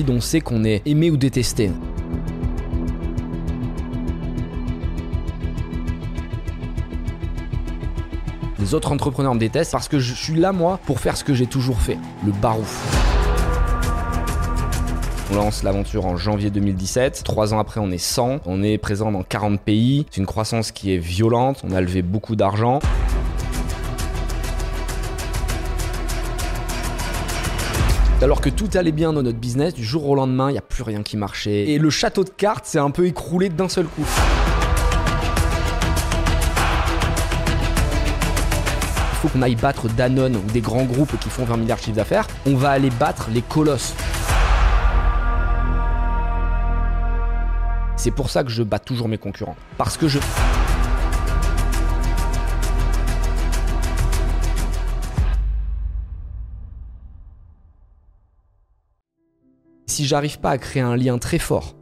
feed, on sait qu'on est aimé ou détesté. Les autres entrepreneurs me détestent parce que je suis là, moi, pour faire ce que j'ai toujours fait, le barouf. On lance l'aventure en janvier 2017. Trois ans après, on est 100. On est présent dans 40 pays. C'est une croissance qui est violente. On a levé beaucoup d'argent. Alors que tout allait bien dans notre business, du jour au lendemain, il n'y a plus rien qui marchait. Et le château de cartes s'est un peu écroulé d'un seul coup. Il faut qu'on aille battre Danone ou des grands groupes qui font 20 milliards de chiffre d'affaires. On va aller battre les colosses. C'est pour ça que je bats toujours mes concurrents. Parce que je... Si j'arrive pas à créer un lien très fort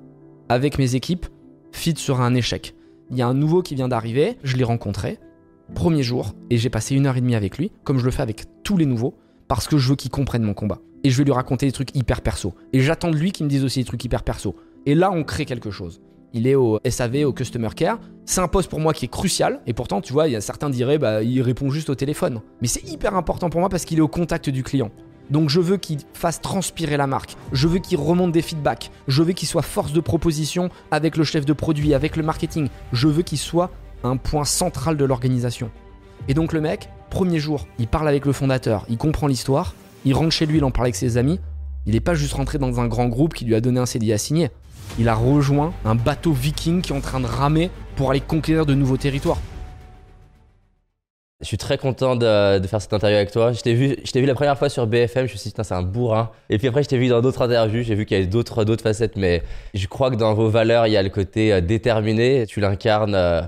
avec mes équipes, fit sera un échec. Il y a un nouveau qui vient d'arriver, je l'ai rencontré, premier jour, et j'ai passé une heure et demie avec lui, comme je le fais avec tous les nouveaux, parce que je veux qu'il comprenne mon combat. Et je vais lui raconter des trucs hyper perso. Et j'attends de lui qu'il me dise aussi des trucs hyper perso. Et là, on crée quelque chose. Il est au SAV, au Customer Care. C'est un poste pour moi qui est crucial. Et pourtant, tu vois, il y a certains diraient, bah, il répond juste au téléphone. Mais c'est hyper important pour moi parce qu'il est au contact du client. Donc je veux qu'il fasse transpirer la marque, je veux qu'il remonte des feedbacks, je veux qu'il soit force de proposition avec le chef de produit, avec le marketing, je veux qu'il soit un point central de l'organisation. Et donc le mec, premier jour, il parle avec le fondateur, il comprend l'histoire, il rentre chez lui, il en parle avec ses amis, il n'est pas juste rentré dans un grand groupe qui lui a donné un CDI à signer, il a rejoint un bateau viking qui est en train de ramer pour aller conquérir de nouveaux territoires. Je suis très content de, de faire cette interview avec toi. Je t'ai vu, je vu la première fois sur BFM, je me suis dit, putain, c'est un bourrin. Et puis après, je t'ai vu dans d'autres interviews, j'ai vu qu'il y avait d'autres, d'autres facettes, mais je crois que dans vos valeurs, il y a le côté euh, déterminé. Tu l'incarnes euh,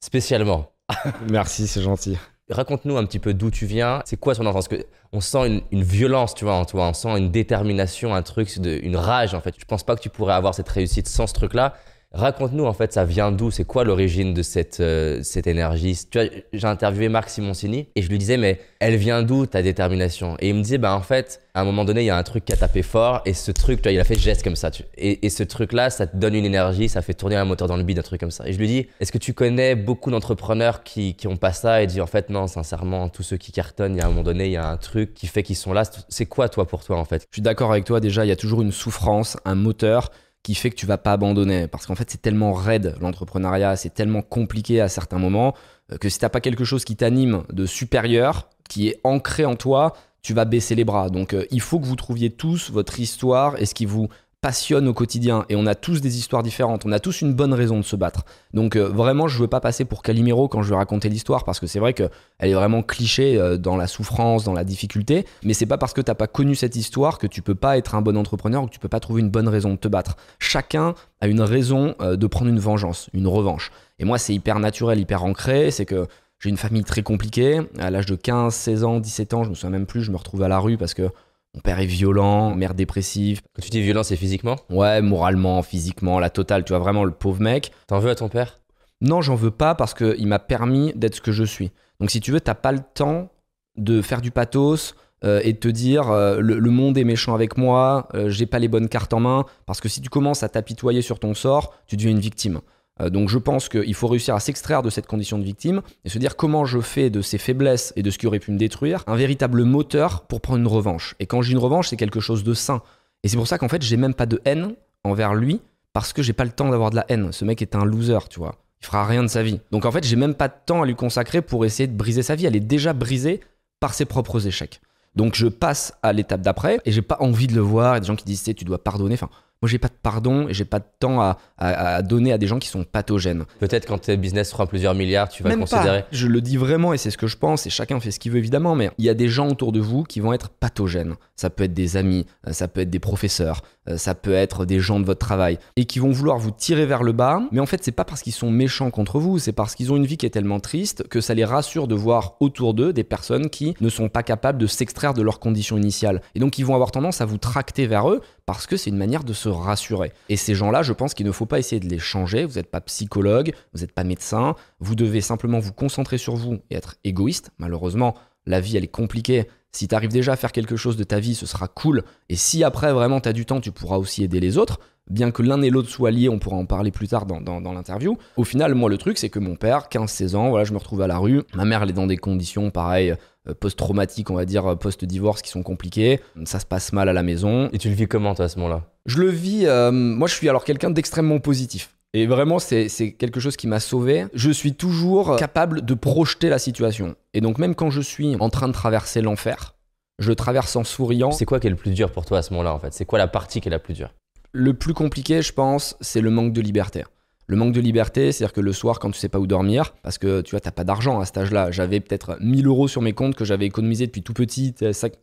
spécialement. Merci, c'est gentil. Raconte-nous un petit peu d'où tu viens. C'est quoi ton enfance? Que On sent une, une violence, tu vois, en toi. On sent une détermination, un truc, de, une rage, en fait. Je pense pas que tu pourrais avoir cette réussite sans ce truc-là. Raconte-nous, en fait, ça vient d'où? C'est quoi l'origine de cette, euh, cette énergie? Tu vois, j'ai interviewé Marc Simoncini et je lui disais, mais elle vient d'où ta détermination? Et il me disait, bah en fait, à un moment donné, il y a un truc qui a tapé fort et ce truc, tu vois, il a fait geste comme ça. Et, et ce truc-là, ça te donne une énergie, ça fait tourner un moteur dans le bide, un truc comme ça. Et je lui dis, est-ce que tu connais beaucoup d'entrepreneurs qui, qui ont pas ça et dit, en fait, non, sincèrement, tous ceux qui cartonnent, il y a un moment donné, il y a un truc qui fait qu'ils sont là. C'est quoi, toi, pour toi, en fait? Je suis d'accord avec toi, déjà, il y a toujours une souffrance, un moteur qui fait que tu vas pas abandonner. Parce qu'en fait, c'est tellement raide l'entrepreneuriat, c'est tellement compliqué à certains moments, euh, que si t'as pas quelque chose qui t'anime de supérieur, qui est ancré en toi, tu vas baisser les bras. Donc euh, il faut que vous trouviez tous votre histoire et ce qui vous passionne au quotidien. Et on a tous des histoires différentes, on a tous une bonne raison de se battre. Donc euh, vraiment, je veux pas passer pour Calimero quand je vais raconter l'histoire, parce que c'est vrai qu'elle est vraiment cliché euh, dans la souffrance, dans la difficulté, mais c'est pas parce que t'as pas connu cette histoire que tu peux pas être un bon entrepreneur ou que tu peux pas trouver une bonne raison de te battre. Chacun a une raison euh, de prendre une vengeance, une revanche. Et moi, c'est hyper naturel, hyper ancré, c'est que j'ai une famille très compliquée. À l'âge de 15, 16 ans, 17 ans, je me souviens même plus, je me retrouve à la rue parce que mon père est violent, mère dépressive. Quand tu dis violence, c'est physiquement? Ouais, moralement, physiquement, la totale. Tu vois, vraiment le pauvre mec. T'en veux à ton père? Non, j'en veux pas parce qu'il m'a permis d'être ce que je suis. Donc, si tu veux, t'as pas le temps de faire du pathos euh, et de te dire euh, le, le monde est méchant avec moi, euh, j'ai pas les bonnes cartes en main. Parce que si tu commences à t'apitoyer sur ton sort, tu deviens une victime. Euh, donc, je pense qu'il faut réussir à s'extraire de cette condition de victime et se dire comment je fais de ces faiblesses et de ce qui aurait pu me détruire un véritable moteur pour prendre une revanche. Et quand j'ai une revanche, c'est quelque chose de sain. Et c'est pour ça qu'en fait, j'ai même pas de haine envers lui parce que j'ai pas le temps d'avoir de la haine. Ce mec est un loser, tu vois. Il fera rien de sa vie. Donc en fait, j'ai même pas de temps à lui consacrer pour essayer de briser sa vie. Elle est déjà brisée par ses propres échecs. Donc je passe à l'étape d'après et j'ai pas envie de le voir. A des gens qui disent, tu dois pardonner. Enfin, moi j'ai pas de pardon et j'ai pas de temps à, à- à donner à des gens qui sont pathogènes. Peut-être quand tes business feront plusieurs milliards, tu vas Même considérer. pas. Je le dis vraiment et c'est ce que je pense et chacun fait ce qu'il veut évidemment, mais il y a des gens autour de vous qui vont être pathogènes. Ça peut être des amis, euh, ça peut être des professeurs, euh, ça peut être des gens de votre travail et qui vont vouloir vous tirer vers le bas. Mais en fait, c'est pas parce qu'ils sont méchants contre vous, c'est parce qu'ils ont une vie qui est tellement triste que ça les rassure de voir autour d'eux des personnes qui ne sont pas capables de s'extraire de leurs conditions initiales. Et donc, ils vont avoir tendance à vous tracter vers eux parce que c'est une manière de se rassurer. Et ces gens-là, je pense qu'il ne faut pas essayer de les changer. Vous n'êtes pas psychologue, vous n'êtes pas médecin. Vous devez simplement vous concentrer sur vous et être égoïste. Malheureusement, la vie, elle est compliquée Si tu arrives déjà à faire quelque chose de ta vie, ce sera cool. Et si après vraiment tu as du temps, tu pourras aussi aider les autres. Bien que l'un et l'autre soient liés, on pourra en parler plus tard dans, l'interview. Au final, moi, le truc, c'est que mon père, 15-16 ans, voilà, je me retrouve à la rue. Ma mère, elle est dans des conditions, pareil, euh, post-traumatiques, on va dire, euh, post-divorce, qui sont compliquées. Ça se passe mal à la maison. Et tu le vis comment, toi, à ce moment-là? Je le vis. Euh, moi, je suis alors quelqu'un d'extrêmement positif. Et vraiment, c'est quelque chose qui m'a sauvé. Je suis toujours capable de projeter la situation. Et donc, même quand je suis en train de traverser l'enfer, je traverse en souriant. C'est quoi qui est le plus dur pour toi à ce moment-là, en fait? C'est quoi la partie qui est la plus dure? Le plus compliqué, je pense, c'est le manque de liberté. Le manque de liberté, c'est-à-dire que le soir, quand tu sais pas où dormir, parce que tu vois, t'as pas d'argent à cet âge-là. J'avais peut-être 1000 euros sur mes comptes que j'avais économisé depuis tout petit.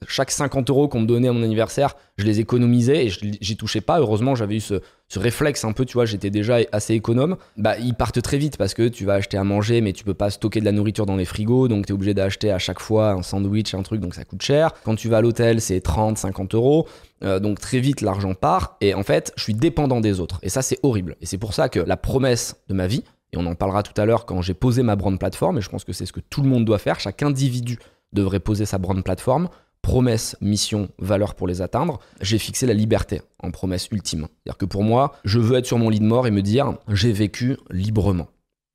Chaque 50 euros qu'on me donnait à mon anniversaire, je les économisais et j'y touchais pas. Heureusement, j'avais eu ce, ce réflexe un peu, tu vois, j'étais déjà assez économe, bah ils partent très vite parce que tu vas acheter à manger mais tu peux pas stocker de la nourriture dans les frigos donc tu es obligé d'acheter à chaque fois un sandwich, un truc donc ça coûte cher. Quand tu vas à l'hôtel c'est 30, 50 euros. Euh, donc très vite l'argent part et en fait je suis dépendant des autres et ça c'est horrible et c'est pour ça que la promesse de ma vie et on en parlera tout à l'heure quand j'ai posé ma brand plateforme et je pense que c'est ce que tout le monde doit faire chaque individu devrait poser sa brand plateforme promesse, mission, valeur pour les atteindre, j'ai fixé la liberté en promesse ultime. C'est-à-dire que pour moi, je veux être sur mon lit de mort et me dire j'ai vécu librement.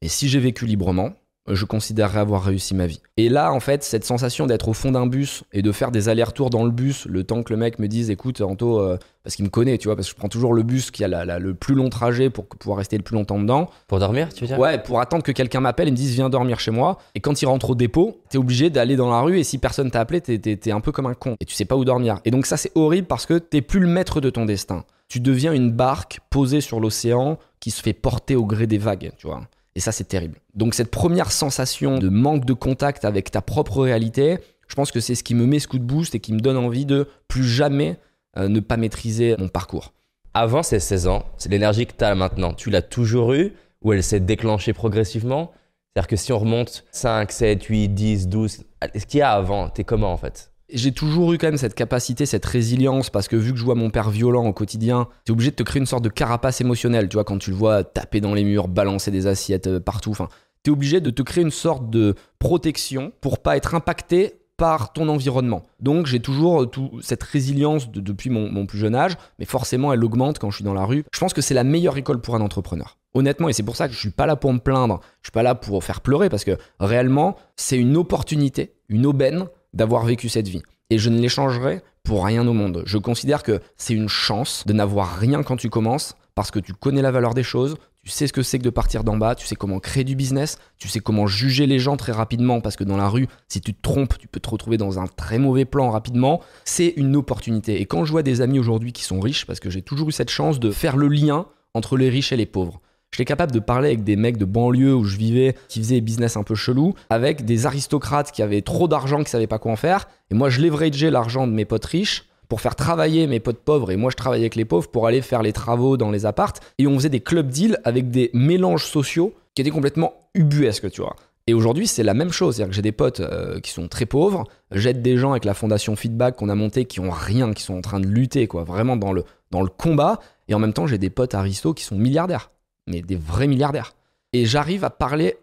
Et si j'ai vécu librement, je considérerais avoir réussi ma vie. Et là, en fait, cette sensation d'être au fond d'un bus et de faire des allers-retours dans le bus, le temps que le mec me dise, écoute, Anto, euh, parce qu'il me connaît, tu vois, parce que je prends toujours le bus qui a le plus long trajet pour pouvoir rester le plus longtemps dedans. Pour dormir, tu veux dire? Ouais, pour attendre que quelqu'un m'appelle et me dise, viens dormir chez moi. Et quand il rentre au dépôt, t'es obligé d'aller dans la rue et si personne t'a appelé, t'es un peu comme un con et tu sais pas où dormir. Et donc ça, c'est horrible parce que t'es plus le maître de ton destin. Tu deviens une barque posée sur l'océan qui se fait porter au gré des vagues, tu vois. Et ça, c'est terrible. Donc cette première sensation de manque de contact avec ta propre réalité, je pense que c'est ce qui me met ce coup de boost et qui me donne envie de plus jamais euh, ne pas maîtriser mon parcours. Avant ces 16 ans, c'est l'énergie que tu as maintenant. Tu l'as toujours eue ou elle s'est déclenchée progressivement? C'est-à-dire que si on remonte 5, 7, 8, 10, 12, ce qu'il y a avant, t'es comment en fait? J'ai toujours eu quand même cette capacité, cette résilience, parce que vu que je vois mon père violent au quotidien, t'es obligé de te créer une sorte de carapace émotionnelle, tu vois, quand tu le vois taper dans les murs, balancer des assiettes euh, partout, enfin, t'es obligé de te créer une sorte de protection pour pas être impacté par ton environnement. Donc j'ai toujours euh, cette résilience depuis mon, plus jeune âge, mais forcément elle augmente quand je suis dans la rue. Je pense que c'est la meilleure école pour un entrepreneur. Honnêtement, et c'est pour ça que je suis pas là pour me plaindre, je suis pas là pour faire pleurer, parce que réellement, c'est une opportunité, une aubaine d'avoir vécu cette vie. Et je ne l'échangerai pour rien au monde. Je considère que c'est une chance de n'avoir rien quand tu commences parce que tu connais la valeur des choses, tu sais ce que c'est que de partir d'en bas, tu sais comment créer du business, tu sais comment juger les gens très rapidement parce que dans la rue, si tu te trompes, tu peux te retrouver dans un très mauvais plan rapidement. C'est une opportunité. Et quand je vois des amis aujourd'hui qui sont riches, parce que j'ai toujours eu cette chance de faire le lien entre les riches et les pauvres. J'étais capable de parler avec des mecs de banlieue où je vivais, qui faisaient des business un peu chelou, avec des aristocrates qui avaient trop d'argent, qui savaient pas quoi en faire. Et moi, je leverageais l'argent de mes potes riches pour faire travailler mes potes pauvres. Et moi, je travaillais avec les pauvres pour aller faire les travaux dans les appartes. Et on faisait des club deals avec des mélanges sociaux qui étaient complètement ubuesques, tu vois. Et aujourd'hui, c'est la même chose. C'est-à-dire que j'ai des potes euh, qui sont très pauvres. J'aide des gens avec la fondation Feedback qu'on a montée qui ont rien, qui sont en train de lutter, quoi, vraiment dans le, dans le combat. Et en même temps, j'ai des potes aristos qui sont milliardaires mais des vrais milliardaires. Et j'arrive à parler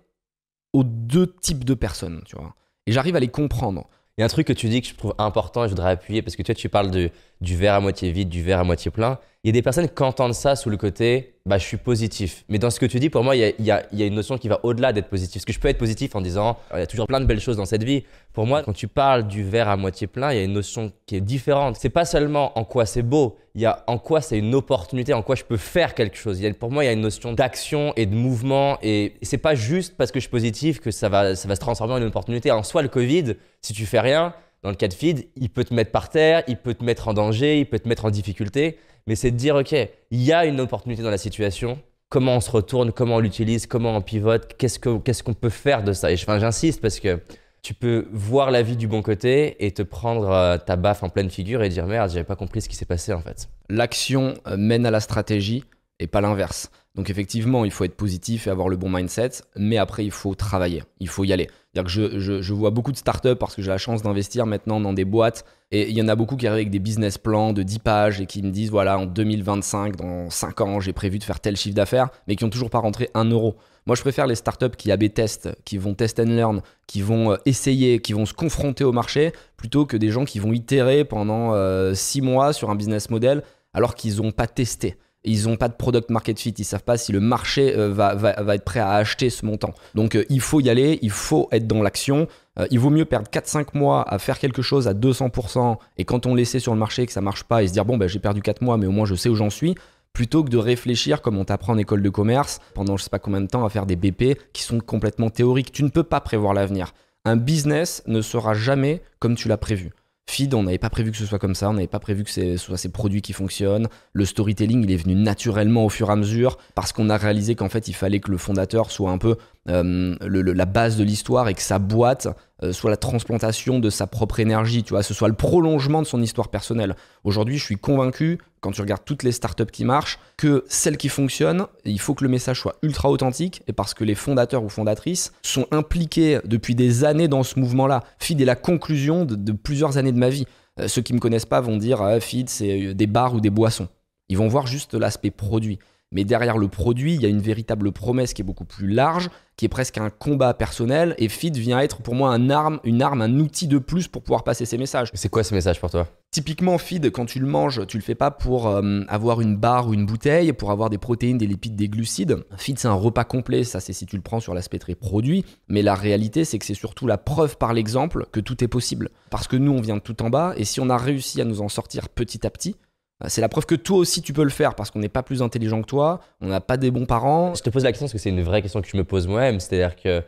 aux deux types de personnes, tu vois. Et j'arrive à les comprendre. Il y a un truc que tu dis que je trouve important et je voudrais appuyer parce que toi, tu parles de, du verre à moitié vide, du verre à moitié plein. Il y a des personnes qui entendent ça sous le côté bah, je suis positif. Mais dans ce que tu dis, pour moi, il y a, une notion qui va au-delà d'être positif. Parce que je peux être positif en disant il y a toujours plein de belles choses dans cette vie. Pour moi, quand tu parles du verre à moitié plein, il y a une notion qui est différente. C'est pas seulement en quoi c'est beau, il y a en quoi c'est une opportunité, en quoi je peux faire quelque chose. pour moi, il y a une notion d'action et de mouvement. Et c'est pas juste parce que je suis positif que ça va, ça va se transformer en une opportunité. En soi, le Covid, si tu fais rien, dans le cas de feed, il peut te mettre par terre, il peut te mettre en danger, il peut te mettre en difficulté. Mais c'est de dire, OK, il y a une opportunité dans la situation. Comment on se retourne, comment on l'utilise, comment on pivote, qu'est-ce qu'on peut faire de ça? Et j'insiste parce que tu peux voir la vie du bon côté et te prendre euh, ta baffe en pleine figure et dire merde, j'avais pas compris ce qui s'est passé en fait. L'action euh, mène à la stratégie et pas l'inverse. Donc effectivement, il faut être positif et avoir le bon mindset, mais après, il faut travailler, il faut y aller. Je, vois beaucoup de startups parce que j'ai la chance d'investir maintenant dans des boîtes, et il y en a beaucoup qui arrivent avec des business plans de 10 pages et qui me disent, voilà, en 2025, dans 5 ans, j'ai prévu de faire tel chiffre d'affaires, mais qui ont toujours pas rentré un euro. Moi, je préfère les startups qui AB testent, qui vont test and learn, qui vont euh, essayer, qui vont se confronter au marché, plutôt que des gens qui vont itérer pendant 6 mois sur un business model alors qu'ils n'ont pas testé. Ils n'ont pas de product market fit, ils savent pas si le marché euh, va, va- être prêt à acheter ce montant. Donc euh, il faut y aller, il faut être dans l'action. Euh, il vaut mieux perdre 4-5 mois à faire quelque chose à 200% et quand on laissait sur le marché que ça marche pas et se dire bon ben j'ai perdu 4 mois mais au moins je sais où j'en suis plutôt que de réfléchir comme on t'apprend en école de commerce pendant je sais pas combien de temps à faire des BP qui sont complètement théoriques. Tu ne peux pas prévoir l'avenir. Un business ne sera jamais comme tu l'as prévu. Feed, on n'avait pas prévu que ce soit comme ça, on n'avait pas prévu que ce soit ces produits qui fonctionnent. Le storytelling, il est venu naturellement au fur et à mesure parce qu'on a réalisé qu'en fait, il fallait que le fondateur soit un peu euh, la base de l'histoire et que sa boîte euh, soit la transplantation de sa propre énergie, tu vois, ce soit le prolongement de son histoire personnelle. Aujourd'hui, je suis convaincu, quand tu regardes toutes les startups qui marchent, que celles qui fonctionnent, il faut que le message soit ultra authentique et parce que les fondateurs ou fondatrices sont impliqués depuis des années dans ce mouvement-là. Feed est la conclusion de, plusieurs années de ma vie. Euh, ceux qui me connaissent pas vont dire ah, Feed, c'est des bars ou des boissons. Ils vont voir juste l'aspect produit. Mais derrière le produit, il y a une véritable promesse qui est beaucoup plus large, qui est presque un combat personnel. Et Feed vient être pour moi un arme, une arme, un outil de plus pour pouvoir passer ces messages. C'est quoi ce message pour toi? Typiquement, feed, quand tu le manges, tu le fais pas pour euh, avoir une barre ou une bouteille, pour avoir des protéines, des lipides, des glucides. Feed, c'est un repas complet, ça c'est si tu le prends sur l'aspect très produit. Mais la réalité, c'est que c'est surtout la preuve par l'exemple que tout est possible. Parce que nous, on vient de tout en bas, et si on a réussi à nous en sortir petit à petit, c'est la preuve que toi aussi tu peux le faire parce qu'on n'est pas plus intelligent que toi, on n'a pas des bons parents. Je te pose la question parce que c'est une vraie question que je me pose moi-même. C'est-à-dire que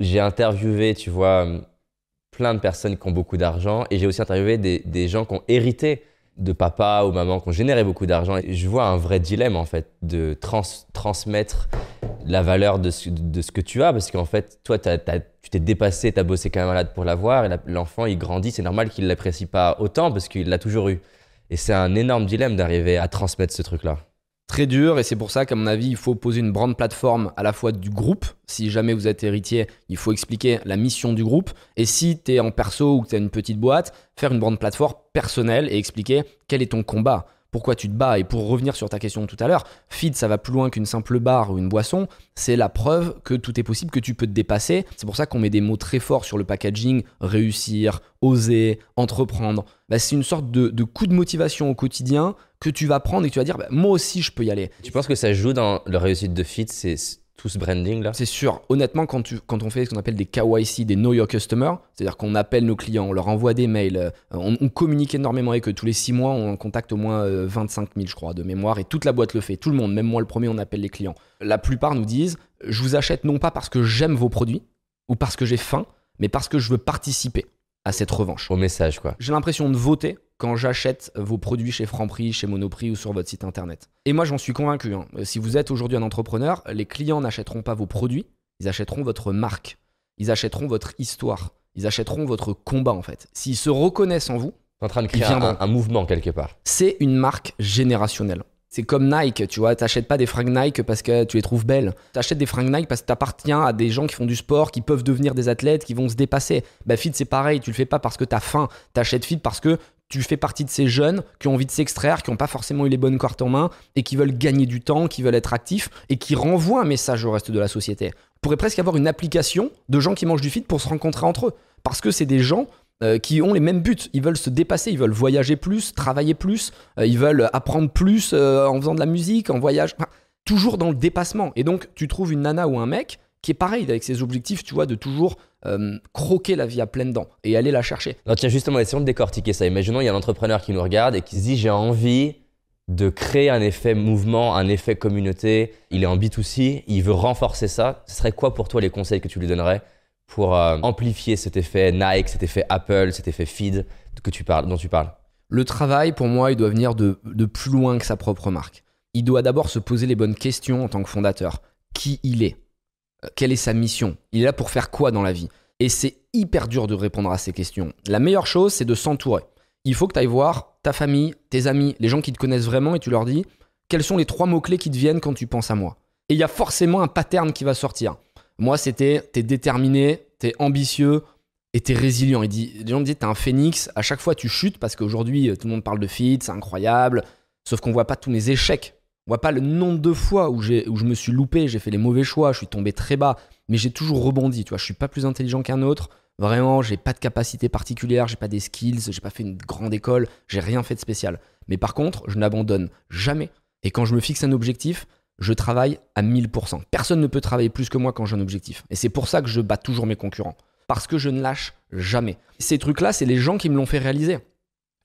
j'ai interviewé, tu vois, plein de personnes qui ont beaucoup d'argent et j'ai aussi interviewé des, des gens qui ont hérité de papa ou maman, qui ont généré beaucoup d'argent. Je vois un vrai dilemme, en fait, de trans- transmettre la valeur de ce, de ce que tu as parce qu'en fait, toi, tu t'es dépassé, tu as bossé comme un malade pour l'avoir et l'enfant, il grandit. C'est normal qu'il ne l'apprécie pas autant parce qu'il l'a toujours eu. Et c'est un énorme dilemme d'arriver à transmettre ce truc-là. très dur et c'est pour ça qu'à mon avis il faut poser une brand plateforme à la fois du groupe. Si jamais vous êtes héritier il faut expliquer la mission du groupe. Et si tu es en perso ou que tu as une petite boîte faire une brand plateforme personnelle et expliquer quel est ton combat pourquoi tu te bats. Et pour revenir sur ta question tout à l'heure feed ça va plus loin qu'une simple barre ou une boisson. C'est la preuve que tout est possible que tu peux te dépasser. C'est pour ça qu'on met des mots très forts sur le packaging. Réussir oser entreprendre. Bah, c'est une sorte de, coup de motivation au quotidien que tu vas prendre et que tu vas dire bah, moi aussi je peux y aller. Tu penses que ça joue dans la réussite de c'est c'est tout ce branding-là C'est sûr. Honnêtement, quand, tu, quand on fait ce qu'on appelle des KYC, des Know Your Customer, c'est-à-dire qu'on appelle nos clients, on leur envoie des mails, euh, on, on communique énormément avec eux. Tous les six mois, on contacte au moins euh, 25 000, je crois, de mémoire, et toute la boîte le fait. Tout le monde, même moi le premier, on appelle les clients. La plupart nous disent je vous achète non pas parce que j'aime vos produits ou parce que j'ai faim, mais parce que je veux participer à cette revanche. Au message, quoi. J'ai l'impression de voter quand j'achète vos produits chez Franprix, chez Monoprix ou sur votre site internet. Et moi, j'en suis convaincu. hein. Si vous êtes aujourd'hui un entrepreneur, les clients n'achèteront pas vos produits, ils achèteront votre marque. Ils achèteront votre histoire. Ils achèteront votre combat, en fait. S'ils se reconnaissent en vous, en train de créer un mouvement quelque part. c'est une marque générationnelle. C'est comme Nike, tu vois, t'achètes pas des fringues Nike parce que tu les trouves belles. T'achètes des fringues Nike parce que t'appartiens à des gens qui font du sport, qui peuvent devenir des athlètes, qui vont se dépasser. Bah Fit c'est pareil, tu le fais pas parce que t'as faim. T'achètes Fit parce que tu fais partie de ces jeunes qui ont envie de s'extraire, qui n'ont pas forcément eu les bonnes cartes en main et qui veulent gagner du temps, qui veulent être actifs et qui renvoient un message au reste de la société. On pourrait presque avoir une application de gens qui mangent du fit pour se rencontrer entre eux. Parce que c'est des gens euh, qui ont les mêmes buts. Ils veulent se dépasser, ils veulent voyager plus, travailler plus, euh, ils veulent apprendre plus euh, en faisant de la musique, en voyage. Toujours dans le dépassement. Et donc, tu trouves une nana ou un mec qui est pareil avec ses objectifs, tu vois, de toujours euh, croquer la vie à pleines dents et aller la chercher. Non, tiens, justement, essayons de décortiquer ça. Imaginons, il y a un entrepreneur qui nous regarde et qui se dit J'ai envie de créer un effet mouvement, un effet communauté. Il est en B2C, il veut renforcer ça. Ce serait quoi pour toi les conseils que tu lui donnerais pour euh, amplifier cet effet Nike, cet effet Apple, cet effet feed que tu parles, dont tu parles? Le travail, pour moi, il doit venir de, de plus loin que sa propre marque. Il doit d'abord se poser les bonnes questions en tant que fondateur. Qui il est? Quelle est sa mission? Il est là pour faire quoi dans la vie? Et c'est hyper dur de répondre à ces questions. La meilleure chose, c'est de s'entourer. Il faut que tu ailles voir ta famille, tes amis, les gens qui te connaissent vraiment et tu leur dis quels sont les trois mots-clés qui te viennent quand tu penses à moi? Et il y a forcément un pattern qui va sortir. Moi, c'était t'es déterminé, t'es ambitieux et t'es résilient. Il dit, les gens me disent t'es un phénix, à chaque fois tu chutes parce qu'aujourd'hui tout le monde parle de fit, c'est incroyable. Sauf qu'on voit pas tous mes échecs. Voit pas le nombre de fois où, où je me suis loupé, j'ai fait les mauvais choix, je suis tombé très bas, mais j'ai toujours rebondi. Tu vois, je suis pas plus intelligent qu'un autre. Vraiment, j'ai pas de capacité particulière, j'ai pas des skills, j'ai pas fait une grande école, j'ai rien fait de spécial. Mais par contre, je n'abandonne jamais. Et quand je me fixe un objectif, je travaille à 1000%. Personne ne peut travailler plus que moi quand j'ai un objectif. Et c'est pour ça que je bats toujours mes concurrents. Parce que je ne lâche jamais. Ces trucs-là, c'est les gens qui me l'ont fait réaliser.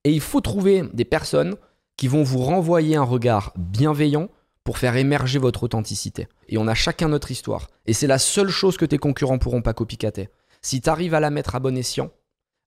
Et il faut trouver des personnes qui vont vous renvoyer un regard bienveillant pour faire émerger votre authenticité. Et on a chacun notre histoire. Et c'est la seule chose que tes concurrents pourront pas copycater. Si tu arrives à la mettre à bon escient,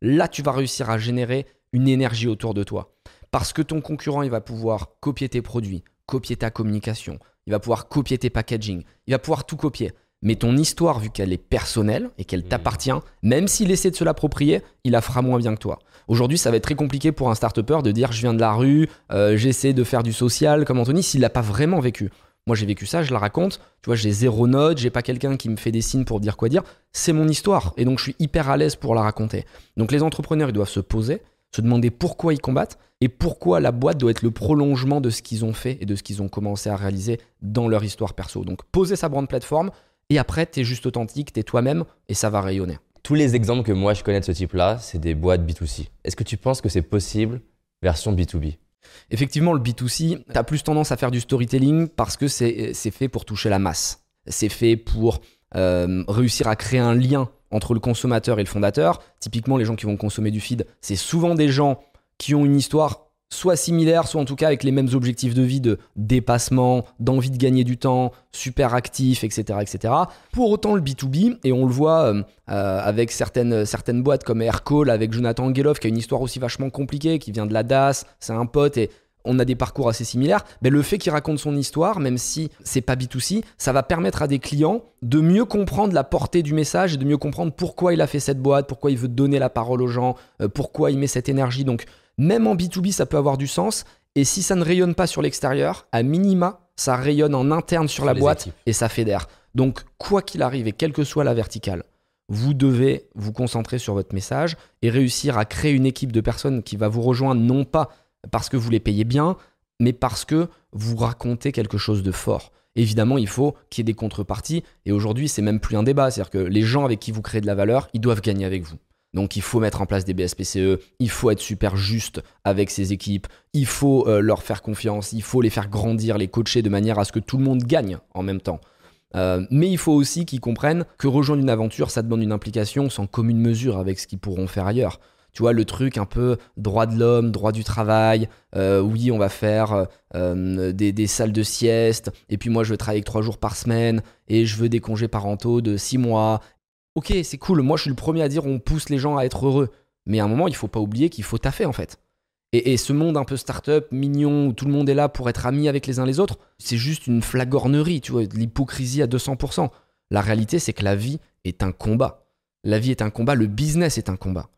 là tu vas réussir à générer une énergie autour de toi. Parce que ton concurrent, il va pouvoir copier tes produits, copier ta communication, il va pouvoir copier tes packaging, il va pouvoir tout copier. Mais ton histoire, vu qu'elle est personnelle et qu'elle mmh. t'appartient, même s'il essaie de se l'approprier, il la fera moins bien que toi. Aujourd'hui, ça va être très compliqué pour un start de dire je viens de la rue, euh, j'essaie de faire du social comme Anthony, s'il l'a pas vraiment vécu. Moi, j'ai vécu ça, je la raconte. Tu vois, j'ai zéro note, j'ai pas quelqu'un qui me fait des signes pour dire quoi dire. C'est mon histoire. Et donc, je suis hyper à l'aise pour la raconter. Donc, les entrepreneurs, ils doivent se poser, se demander pourquoi ils combattent et pourquoi la boîte doit être le prolongement de ce qu'ils ont fait et de ce qu'ils ont commencé à réaliser dans leur histoire perso. Donc, poser sa brand plateforme et après, tu es juste authentique, tu es toi-même et ça va rayonner. Tous les exemples que moi je connais de ce type-là, c'est des boîtes B2C. Est-ce que tu penses que c'est possible version B2B Effectivement, le B2C, tu as plus tendance à faire du storytelling parce que c'est fait pour toucher la masse. C'est fait pour euh, réussir à créer un lien entre le consommateur et le fondateur. Typiquement, les gens qui vont consommer du feed, c'est souvent des gens qui ont une histoire soit similaire, soit en tout cas avec les mêmes objectifs de vie de dépassement, d'envie de gagner du temps, super actif, etc., etc. Pour autant, le B2B, et on le voit euh, euh, avec certaines, certaines boîtes comme Aircall, avec Jonathan Angelov, qui a une histoire aussi vachement compliquée, qui vient de la DAS, c'est un pote, et on a des parcours assez similaires, mais le fait qu'il raconte son histoire, même si c'est pas B2C, ça va permettre à des clients de mieux comprendre la portée du message et de mieux comprendre pourquoi il a fait cette boîte, pourquoi il veut donner la parole aux gens, euh, pourquoi il met cette énergie. Donc même en B2B, ça peut avoir du sens. Et si ça ne rayonne pas sur l'extérieur, à minima, ça rayonne en interne sur, la boîte et ça fédère. Donc, quoi qu'il arrive et quelle que soit la verticale, vous devez vous concentrer sur votre message et réussir à créer une équipe de personnes qui va vous rejoindre non pas parce que vous les payez bien, mais parce que vous racontez quelque chose de fort. Évidemment, il faut qu'il y ait des contreparties et aujourd'hui, c'est même plus un débat, c'est-à-dire que les gens avec qui vous créez de la valeur, ils doivent gagner avec vous. Donc il faut mettre en place des BSPCE, il faut être super juste avec ses équipes, il faut euh, leur faire confiance, il faut les faire grandir, les coacher de manière à ce que tout le monde gagne en même temps. Euh, mais il faut aussi qu'ils comprennent que rejoindre une aventure, ça demande une implication sans commune mesure avec ce qu'ils pourront faire ailleurs. Tu vois, le truc un peu droit de l'homme, droit du travail, euh, oui, on va faire des, des, salles de sieste, et puis moi je veux travailler trois jours par semaine, et je veux des congés parentaux de six mois, ok, c'est cool, moi je suis le premier à dire on pousse les gens à être heureux. Mais à un moment, il faut pas oublier qu'il faut taffer en fait. Et, ce monde un peu start-up, mignon, où tout le monde est là pour être amis avec les uns les autres, c'est juste une flagornerie, tu vois, de l'hypocrisie à 200%. La réalité, c'est que la vie est un combat. La vie est un combat, le business est un combat.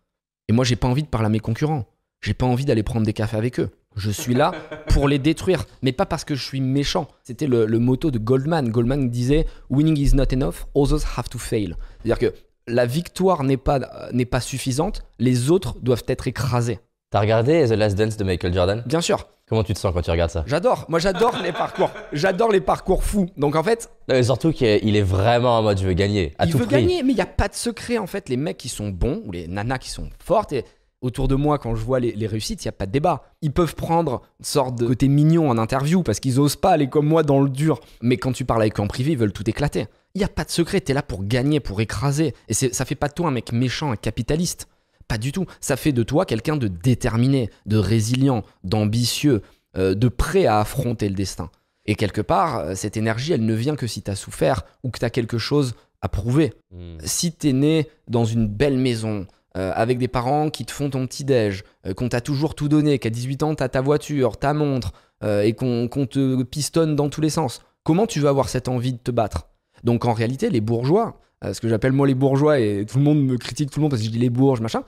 Et moi, j'ai pas envie de parler à mes concurrents. J'ai pas envie d'aller prendre des cafés avec eux. Je suis là pour les détruire, mais pas parce que je suis méchant. C'était le, le motto de Goldman. Goldman disait Winning is not enough, others have to fail. C'est-à-dire que la victoire n'est pas, n'est pas suffisante, les autres doivent être écrasés. T'as regardé The Last Dance de Michael Jordan? Bien sûr. Comment tu te sens quand tu regardes ça? J'adore. Moi, j'adore les parcours. J'adore les parcours fous. Donc, en fait. surtout qu'il est vraiment en mode je veux gagner. À il veut gagner, mais il n'y a pas de secret, en fait. Les mecs qui sont bons, ou les nanas qui sont fortes, et autour de moi, quand je vois les, réussites, il n'y a pas de débat. Ils peuvent prendre une sorte de côté mignon en interview parce qu'ils osent pas aller comme moi dans le dur. Mais quand tu parles avec eux en privé, ils veulent tout éclater. Il n'y a pas de secret, tu es là pour gagner, pour écraser. Et ça fait pas de toi un mec méchant, un capitaliste. Pas du tout. Ça fait de toi quelqu'un de déterminé, de résilient, d'ambitieux, euh, de prêt à affronter le destin. Et quelque part, euh, cette énergie, elle ne vient que si tu as souffert ou que tu as quelque chose à prouver. Hmm. Si tu es né dans une belle maison, euh, avec des parents qui te font ton petit-déj, euh, qu'on t'a toujours tout donné, qu'à 18 ans, t'as ta voiture, ta montre, et qu'on te pistonne dans tous les sens. Comment tu vas avoir cette envie de te battre? Donc en réalité, les bourgeois, ce que j'appelle moi les bourgeois, et tout le monde me critique tout le monde parce que je dis les bourges, machin,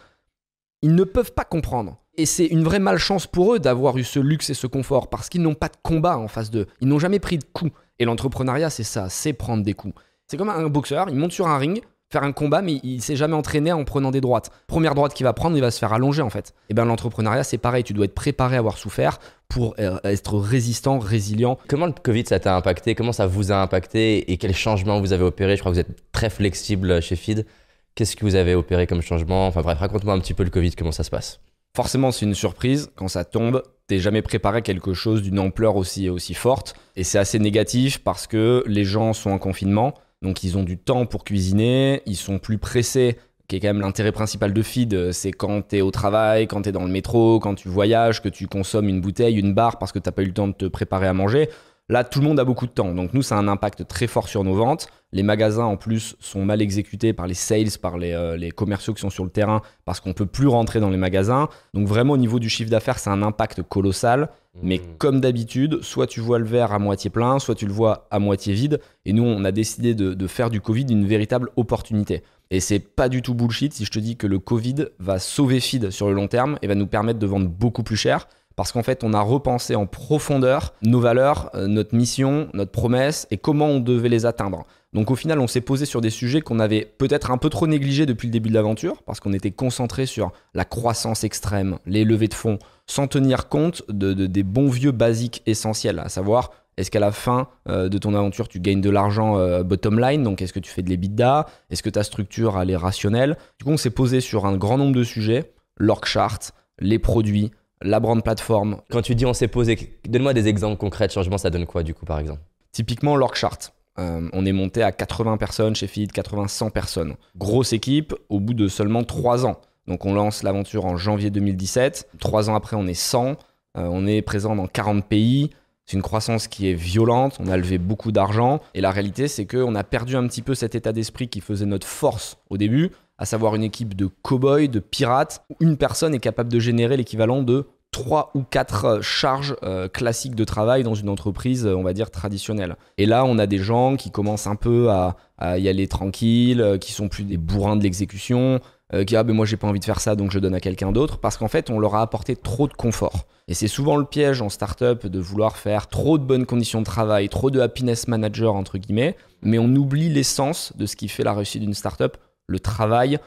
ils ne peuvent pas comprendre Et c'est une vraie malchance pour eux d'avoir eu ce luxe et ce confort parce qu'ils n'ont pas de combat en face d'eux. Ils n'ont jamais pris de coups. Et l'entrepreneuriat, c'est ça, c'est prendre des coups. C'est comme un boxeur, il monte sur un ring, faire un combat, mais il s'est jamais entraîné en prenant des droites. Première droite qu'il va prendre, il va se faire allonger en fait. Et bien l'entrepreneuriat, c'est pareil, tu dois être préparé à avoir souffert pour euh, être résistant, résilient. Comment le Covid, ça t'a impacté? Comment ça vous a impacté? Et quels changements vous avez opérés Je crois que vous êtes très flexible chez Feed. Qu'est-ce que vous avez opéré comme changement? Enfin bref, raconte-moi un petit peu le Covid, comment ça se passe Forcément, c'est une surprise. Quand ça tombe, t'es jamais préparé à quelque chose d'une ampleur aussi, aussi forte. Et c'est assez négatif parce que les gens sont en confinement. Donc ils ont du temps pour cuisiner, ils sont plus pressés, qui est quand même l'intérêt principal de Feed, c'est quand tu es au travail, quand tu es dans le métro, quand tu voyages, que tu consommes une bouteille, une barre parce que t'as pas eu le temps de te préparer à manger. Là, tout le monde a beaucoup de temps. Donc nous, ça a un impact très fort sur nos ventes. Les magasins, en plus, sont mal exécutés par les sales, par les, euh, les commerciaux qui sont sur le terrain, parce qu'on peut plus rentrer dans les magasins. Donc vraiment, au niveau du chiffre d'affaires, c'est un impact colossal. Mais mmh. comme d'habitude, soit tu vois le verre à moitié plein, soit tu le vois à moitié vide. Et nous, on a décidé de, de faire du Covid une véritable opportunité. Et c'est pas du tout bullshit si je te dis que le Covid va sauver Feed sur le long terme et va nous permettre de vendre beaucoup plus cher parce qu'en fait, on a repensé en profondeur nos valeurs, euh, notre mission, notre promesse et comment on devait les atteindre. Donc au final, on s'est posé sur des sujets qu'on avait peut-être un peu trop négligés depuis le début de l'aventure, parce qu'on était concentré sur la croissance extrême, les levées de fonds, sans tenir compte de, des bons vieux basiques essentiels, à savoir est-ce qu'à la fin euh, de ton aventure, tu gagnes de l'argent euh, bottom line Donc, est-ce que tu fais de l'EBITDA Est-ce que ta structure, elle est rationnelle? Du coup, on s'est posé sur un grand nombre de sujets l'org chart, les produits, la brand plateforme. Quand tu dis on s'est posé, donne-moi des exemples concrets de changement, ça donne quoi du coup par exemple? Typiquement l'org chart. Euh, on est monté à 80 personnes chez Feed, 80-100 personnes. Grosse équipe au bout de seulement 3 ans. Donc on lance l'aventure en janvier 2017. 3 ans après, on est 100. Euh, on est présent dans 40 pays. C'est une croissance qui est violente, on a levé beaucoup d'argent, et la réalité c'est qu'on a perdu un petit peu cet état d'esprit qui faisait notre force au début, à savoir une équipe de cow-boys, de pirates, où une personne est capable de générer l'équivalent de trois ou quatre euh, charges euh, classiques de travail dans une entreprise, euh, on va dire, traditionnelle. Et là, on a des gens qui commencent un peu à, y aller tranquille, qui sont plus des bourrins de l'exécution, qui ah ben moi j'ai pas envie de faire ça donc je donne à quelqu'un d'autre parce qu'en fait on leur a apporté trop de confort. Et c'est souvent le piège en startup de vouloir faire trop de bonnes conditions de travail, trop de happiness manager entre guillemets, mais on oublie l'essence de ce qui fait la réussite d'une startup, le travail,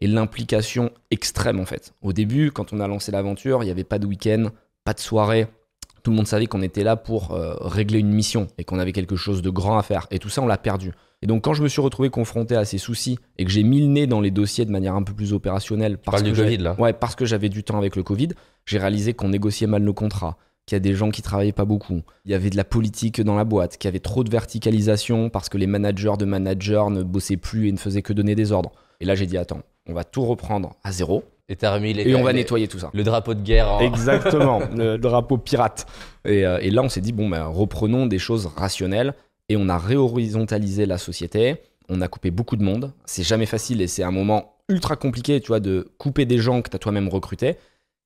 et l'implication extrême en fait. Au début, quand on a lancé l'aventure, il n'y avait pas de week-end, pas de soirée. Tout le monde savait qu'on était là pour euh, régler une mission et qu'on avait quelque chose de grand à faire. Et tout ça, on l'a perdu. Et donc, quand je me suis retrouvé confronté à ces soucis et que j'ai mis le nez dans les dossiers de manière un peu plus opérationnelle, parce que, Covid, là. Ouais, parce que j'avais du temps avec le Covid, j'ai réalisé qu'on négociait mal nos contrats, qu'il y a des gens qui travaillaient pas beaucoup, il y avait de la politique dans la boîte, qu'il y avait trop de verticalisation parce que les managers de managers ne bossaient plus et ne faisaient que donner des ordres. Et là, j'ai dit attends, on va tout reprendre à zéro. Et, et on va nettoyer tout ça. Le drapeau de guerre. Exactement, le drapeau pirate. Euh, et, là, on s'est dit, bon, ben, reprenons des choses rationnelles. Et on a réhorizontalisé la société. On a coupé beaucoup de monde. C'est jamais facile et c'est un moment ultra compliqué, tu vois, de couper des gens que tu as toi-même recrutés.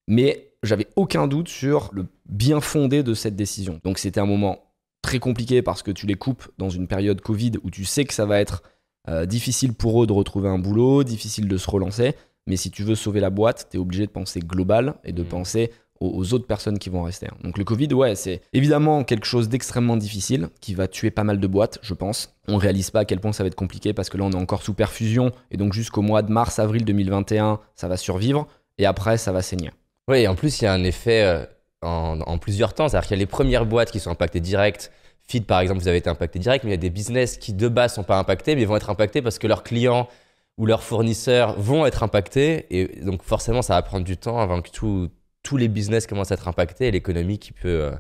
Mais j'avais aucun doute sur le bien fondé de cette décision. Donc c'était un moment très compliqué parce que tu les coupes dans une période Covid où tu sais que ça va être euh, difficile pour eux de retrouver un boulot, difficile de se relancer. Mais si tu veux sauver la boîte, tu es obligé de penser global et de mmh. penser aux, autres personnes qui vont rester. Donc le Covid, ouais, c'est évidemment quelque chose d'extrêmement difficile qui va tuer pas mal de boîtes, je pense. On réalise pas à quel point ça va être compliqué parce que là, on est encore sous perfusion et donc jusqu'au mois de mars, avril 2021, ça va survivre et après, ça va saigner. Oui, en plus, il y a un effet euh, en, en, plusieurs temps. C'est-à-dire qu'il y a les premières boîtes qui sont impactées direct Feed, par exemple, vous avez été impacté direct, mais il y a des business qui de base sont pas impactés, mais vont être impactés parce que leurs clients ou leurs fournisseurs vont être impactés. Et donc, forcément, ça va prendre du temps avant que tous les business commencent à être impactés et l'économie qui peut euh,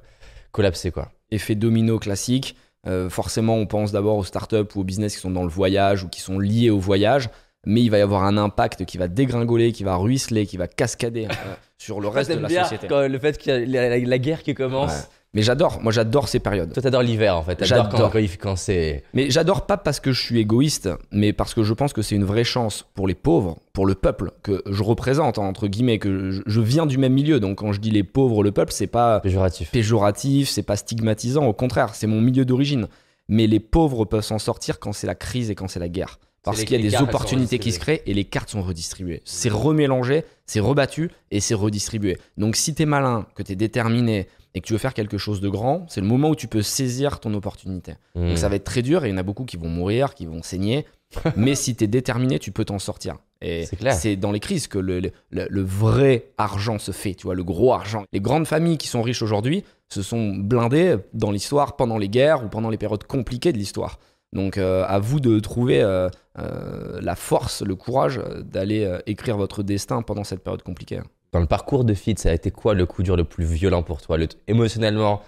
collapser. Quoi. Effet domino classique. Euh, forcément, on pense d'abord aux startups ou aux business qui sont dans le voyage ou qui sont liés au voyage, mais il va y avoir un impact qui va dégringoler, qui va ruisseler, qui va cascader euh, sur le reste de la société. le fait qu'il y a la, guerre qui commence. Mais j'adore, moi j'adore ces périodes. Toi t'adores l'hiver en fait, j'adore quand, quand, c'est... Mais j'adore pas parce que je suis égoïste, mais parce que je pense que c'est une vraie chance pour les pauvres, pour le peuple que je représente, hein, entre guillemets, que je, viens du même milieu, donc quand je dis les pauvres, le peuple, c'est pas... Péjoratif. Péjoratif, c'est pas stigmatisant, au contraire, c'est mon milieu d'origine. Mais les pauvres peuvent s'en sortir quand c'est la crise et quand c'est la guerre. Parce qu'il y a des opportunités qui se créent et les cartes sont redistribuées. C'est remélangé, c'est rebattu et c'est redistribué. Donc si t'es malin, que t'es déterminé et que tu veux faire quelque chose de grand, c'est le moment où tu peux saisir ton opportunité. Hmm. Donc ça va être très dur et il y en a beaucoup qui vont mourir, qui vont saigner. mais si t'es déterminé, tu peux t'en sortir. Et C'est dans les crises que le, le- le- le vrai argent se fait, tu vois, le gros argent. Les grandes familles qui sont riches aujourd'hui se sont blindées dans l'histoire pendant les guerres ou pendant les périodes compliquées de l'histoire. Donc euh, à vous de trouver euh, euh, la force, le courage d'aller écrire votre destin pendant cette période compliquée. Dans le parcours de Fit, ça a été quoi le coup dur le plus violent pour toi? Le, Émotionnellement,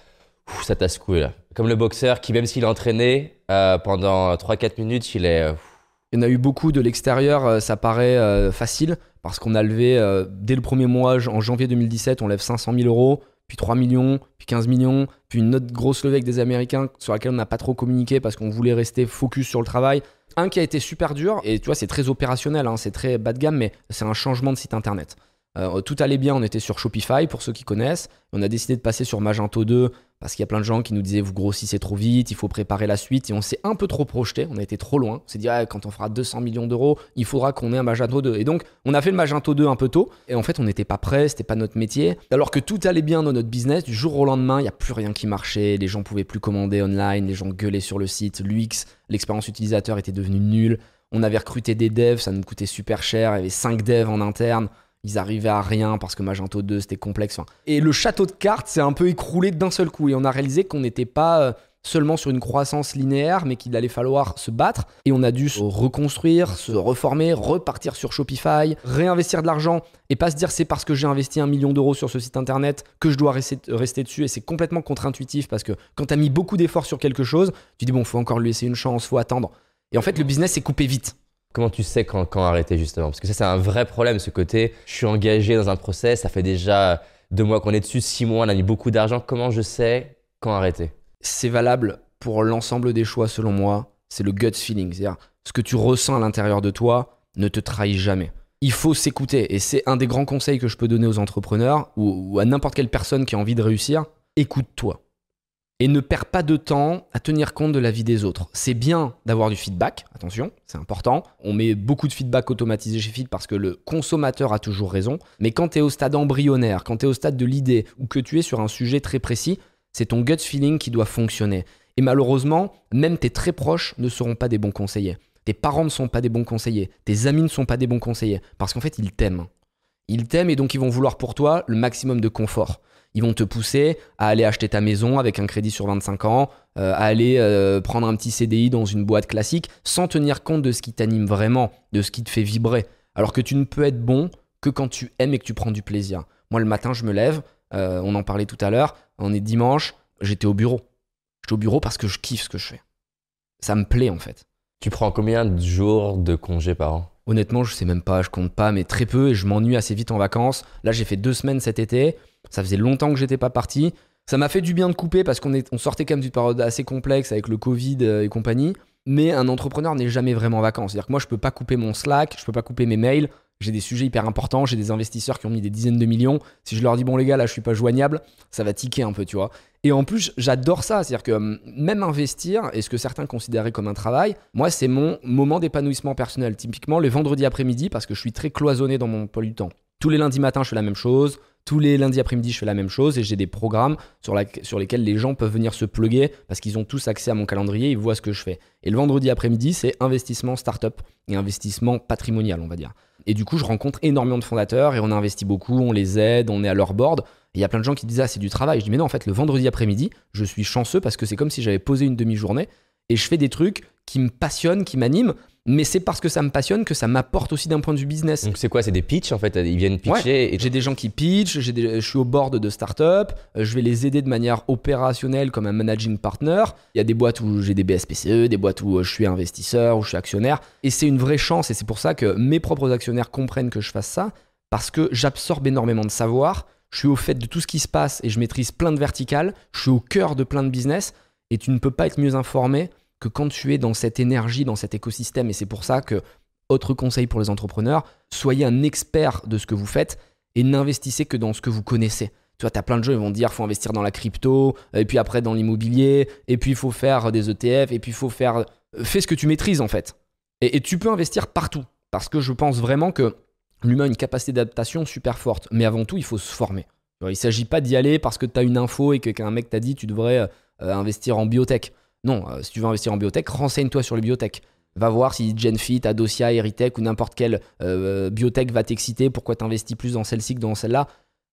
ouf, ça t'a secoué là. Comme le boxeur qui, même s'il est entraîné euh, pendant 3-4 minutes, il est. euh, Il y en a eu beaucoup de l'extérieur, euh, ça paraît euh, facile, parce qu'on a levé, dès le premier mois, en janvier 2017, on lève 500 000 euros, puis 3 millions, puis 15 millions, puis une autre grosse levée avec des Américains sur laquelle on n'a pas trop communiqué parce qu'on voulait rester focus sur le travail. Un qui a été super dur, et tu vois, c'est très opérationnel, hein, c'est très bas de gamme, mais c'est un changement de site internet. Euh, tout allait bien, on était sur Shopify pour ceux qui connaissent. On a décidé de passer sur Magento 2 parce qu'il y a plein de gens qui nous disaient vous grossissez trop vite, il faut préparer la suite. Et on s'est un peu trop projeté, on a été trop loin. On s'est dit ah, quand on fera 200 millions d'euros, il faudra qu'on ait un Magento 2. Et donc on a fait le Magento 2 un peu tôt. Et en fait on n'était pas prêt, c'était pas notre métier. Alors que tout allait bien dans notre business, du jour au lendemain, il n'y a plus rien qui marchait. Les gens pouvaient plus commander online, les gens gueulaient sur le site. L'UX, l'expérience utilisateur était devenue nulle. On avait recruté des devs, ça nous coûtait super cher. Il y avait 5 devs en interne. Ils arrivaient à rien parce que Magento 2 c'était complexe. Et le château de cartes s'est un peu écroulé d'un seul coup et on a réalisé qu'on n'était pas euh, seulement sur une croissance linéaire mais qu'il allait falloir se battre et on a dû se reconstruire, se reformer, repartir sur Shopify, réinvestir de l'argent et pas se dire c'est parce que j'ai investi un million d'euros sur ce site internet que je dois rester, rester dessus et c'est complètement contre-intuitif parce que quand tu as mis beaucoup d'efforts sur quelque chose, tu dis bon faut encore lui laisser une chance, faut attendre. Et en fait le business s'est coupé vite. Comment tu sais quand, arrêter justement? Parce que ça, c'est un vrai problème, ce côté. Je suis engagé dans un process, ça fait déjà deux mois qu'on est dessus, six mois, on a mis beaucoup d'argent. Comment je sais quand arrêter? C'est valable pour l'ensemble des choix selon moi. C'est le gut feeling, c'est-à-dire ce que tu ressens à l'intérieur de toi ne te trahit jamais. Il faut s'écouter et c'est un des grands conseils que je peux donner aux entrepreneurs ou à n'importe quelle personne qui a envie de réussir. Écoute-toi et ne perds pas de temps à tenir compte de la vie des autres. C'est bien d'avoir du feedback, attention, c'est important. On met beaucoup de feedback automatisé chez Fit parce que le consommateur a toujours raison. Mais quand tu es au stade embryonnaire, quand tu es au stade de l'idée ou que tu es sur un sujet très précis, c'est ton gut feeling qui doit fonctionner. Et malheureusement, même tes très proches ne seront pas des bons conseillers. Tes parents ne sont pas des bons conseillers. Tes amis ne sont pas des bons conseillers. Parce qu'en fait, ils t'aiment. Ils t'aiment et donc ils vont vouloir pour toi le maximum de confort. Ils vont te pousser à aller acheter ta maison avec un crédit sur 25 ans, euh, à aller euh, prendre un petit CDI dans une boîte classique, sans tenir compte de ce qui t'anime vraiment, de ce qui te fait vibrer. Alors que tu ne peux être bon que quand tu aimes et que tu prends du plaisir. Moi, le matin, je me lève, euh, on en parlait tout à l'heure, on est dimanche, j'étais au bureau. J'étais au bureau parce que je kiffe ce que je fais. Ça me plaît en fait. Tu prends combien de jours de congé par an? Honnêtement, je sais même pas, je compte pas, mais très peu et je m'ennuie assez vite en vacances. Là, j'ai fait deux semaines cet été. Ça faisait longtemps que j'étais pas parti. Ça m'a fait du bien de couper parce qu'on sortait quand même d'une période assez complexe avec le Covid euh, et compagnie. Mais un entrepreneur n'est jamais vraiment en vacances. C'est-à-dire que moi, je peux pas couper mon Slack, je peux pas couper mes mails. J'ai des sujets hyper importants, j'ai des investisseurs qui ont mis des dizaines de millions. Si je leur dis, bon, les gars, là, je suis pas joignable, ça va tiquer un peu, tu vois. Et en plus, j'adore ça. C'est-à-dire que hum, même investir, et ce que certains considéraient comme un travail, moi, c'est mon moment d'épanouissement personnel. Typiquement, les vendredis après-midi, parce que je suis très cloisonné dans mon emploi du temps. Tous les lundis matins, je fais la même chose. Tous les lundis après-midi, je fais la même chose et j'ai des programmes sur, lesquels les gens peuvent venir se pluguer parce qu'ils ont tous accès à mon calendrier, ils voient ce que je fais. Et le vendredi après-midi, c'est investissement startup et investissement patrimonial, on va dire. Et du coup, je rencontre énormément de fondateurs et on investit beaucoup, on les aide, on est à leur board. Et il y a plein de gens qui disent Ah, c'est du travail. Je dis Mais non, en fait, le vendredi après-midi, je suis chanceux parce que c'est comme si j'avais posé une demi-journée et je fais des trucs qui me passionnent, qui m'animent. Mais c'est parce que ça me passionne que ça m'apporte aussi d'un point de vue business. Donc c'est quoi? C'est des pitchs en fait Ils viennent pitcher et J'ai des gens qui pitchent, j'ai des- je suis au board de start-up, euh, je vais les aider de manière opérationnelle comme un managing partner. Il y a des boîtes où j'ai des BSPCE, des boîtes où euh, je suis investisseur, où je suis actionnaire. Et c'est une vraie chance et c'est pour ça que mes propres actionnaires comprennent que je fasse ça parce que j'absorbe énormément de savoir. Je suis au fait de tout ce qui se passe et je maîtrise plein de verticales. Je suis au cœur de plein de business et tu ne peux pas être mieux informé que quand tu es dans cette énergie, dans cet écosystème. Et c'est pour ça que, autre conseil pour les entrepreneurs, soyez un expert de ce que vous faites et n'investissez que dans ce que vous connaissez. Tu vois, tu as plein de gens, ils vont te dire faut investir dans la crypto, et puis après dans l'immobilier, et puis il faut faire des ETF, et puis il faut faire. Fais ce que tu maîtrises en fait. Et, tu peux investir partout. Parce que je pense vraiment que l'humain a une capacité d'adaptation super forte. Mais avant tout, il faut se former. Il ne s'agit pas d'y aller parce que tu as une info et qu'un mec t'a dit tu devrais euh, investir en biotech. Non, euh, si tu veux investir en biotech, renseigne-toi sur les biotech. Va voir si GenFit, Adosia, Eritech ou n'importe quelle euh, biotech va t'exciter, pourquoi t'investis plus dans celle-ci que dans celle-là.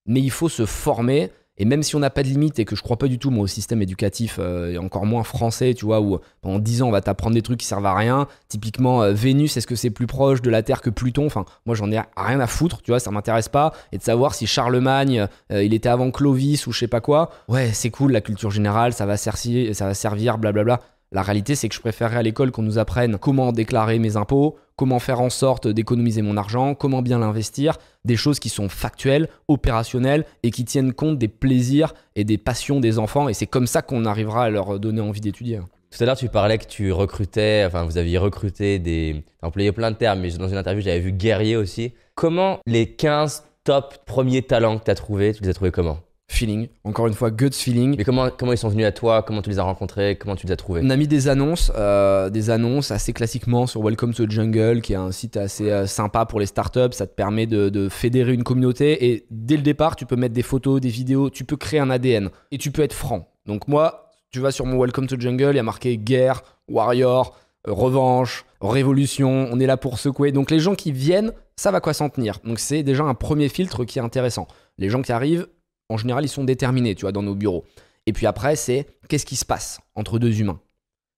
Mais il faut se former. Et même si on n'a pas de limite et que je crois pas du tout moi au système éducatif euh, et encore moins français, tu vois, où pendant 10 ans on va t'apprendre des trucs qui servent à rien. Typiquement euh, Vénus, est-ce que c'est plus proche de la Terre que Pluton? Enfin, moi j'en ai rien à foutre, tu vois, ça m'intéresse pas. Et de savoir si Charlemagne, euh, il était avant Clovis ou je sais pas quoi. Ouais, c'est cool la culture générale, ça va servir, ça va servir, blablabla. La réalité, c'est que je préférerais à l'école qu'on nous apprenne comment déclarer mes impôts, comment faire en sorte d'économiser mon argent, comment bien l'investir, des choses qui sont factuelles, opérationnelles et qui tiennent compte des plaisirs et des passions des enfants. Et c'est comme ça qu'on arrivera à leur donner envie d'étudier. Tout à l'heure, tu parlais que tu recrutais, enfin, vous aviez recruté des. Tu employé plein de termes, mais dans une interview, j'avais vu guerrier aussi. Comment les 15 top premiers talents que tu as trouvés, tu les as trouvés comment? Feeling, encore une fois, guts feeling. Mais comment, comment ils sont venus à toi? Comment tu les as rencontrés? Comment tu les as trouvés? On a mis des annonces, euh, des annonces assez classiquement sur Welcome to the Jungle, qui est un site assez euh, sympa pour les startups. Ça te permet de, de fédérer une communauté et dès le départ, tu peux mettre des photos, des vidéos, tu peux créer un ADN et tu peux être franc. Donc moi, tu vas sur mon Welcome to the Jungle, il y a marqué guerre, warrior, euh, revanche, révolution. On est là pour secouer. Donc les gens qui viennent, ça va quoi s'en tenir. Donc c'est déjà un premier filtre qui est intéressant. Les gens qui arrivent, en général, ils sont déterminés, tu vois, dans nos bureaux. Et puis après, c'est qu'est-ce qui se passe entre deux humains?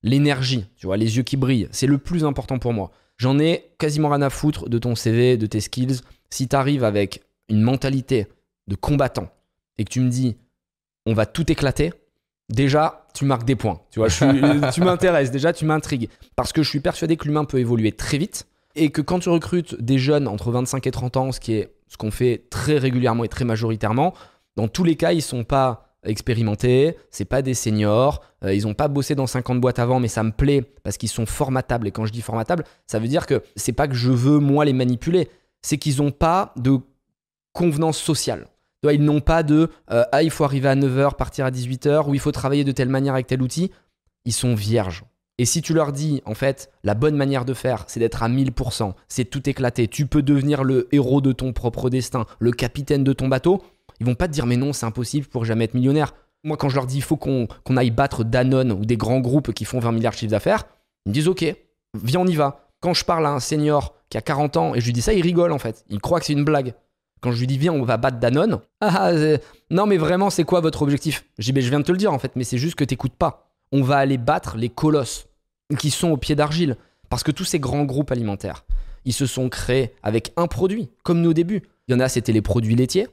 L'énergie, tu vois, les yeux qui brillent, c'est le plus important pour moi. J'en ai quasiment rien à foutre de ton CV, de tes skills. Si tu arrives avec une mentalité de combattant et que tu me dis on va tout éclater, déjà tu marques des points. Tu vois, je suis- tu m'intéresses, déjà tu m'intrigues. Parce que je suis persuadé que l'humain peut évoluer très vite et que quand tu recrutes des jeunes entre 25 et 30 ans, ce qui est ce qu'on fait très régulièrement et très majoritairement, dans tous les cas, ils sont pas expérimentés, c'est pas des seniors, euh, ils ont pas bossé dans 50 boîtes avant, mais ça me plaît parce qu'ils sont formatables. Et quand je dis formatables, ça veut dire que c'est pas que je veux moi les manipuler, c'est qu'ils ont pas de convenance sociale. Ils n'ont pas de euh, ah, il faut arriver à 9h, partir à 18h, ou il faut travailler de telle manière avec tel outil. Ils sont vierges. Et si tu leur dis, en fait, la bonne manière de faire, c'est d'être à 1000%, c'est tout éclater, tu peux devenir le héros de ton propre destin, le capitaine de ton bateau, ils vont pas te dire, mais non, c'est impossible pour jamais être millionnaire. Moi, quand je leur dis, il faut qu'on aille battre Danone ou des grands groupes qui font 20 milliards de chiffre d'affaires, ils me disent, ok, viens, on y va. Quand je parle à un senior qui a 40 ans et je lui dis ça, il rigole en fait. Il croit que c'est une blague. Quand je lui dis, viens, on va battre Danone, ah, ah, non, mais vraiment, c'est quoi votre objectif? Ben, je viens de te le dire en fait, mais c'est juste que t'écoutes pas. On va aller battre les colosses qui sont au pied d'argile. Parce que tous ces grands groupes alimentaires, ils se sont créés avec un produit, comme nous au. Il y en a, c'était les produits laitiers.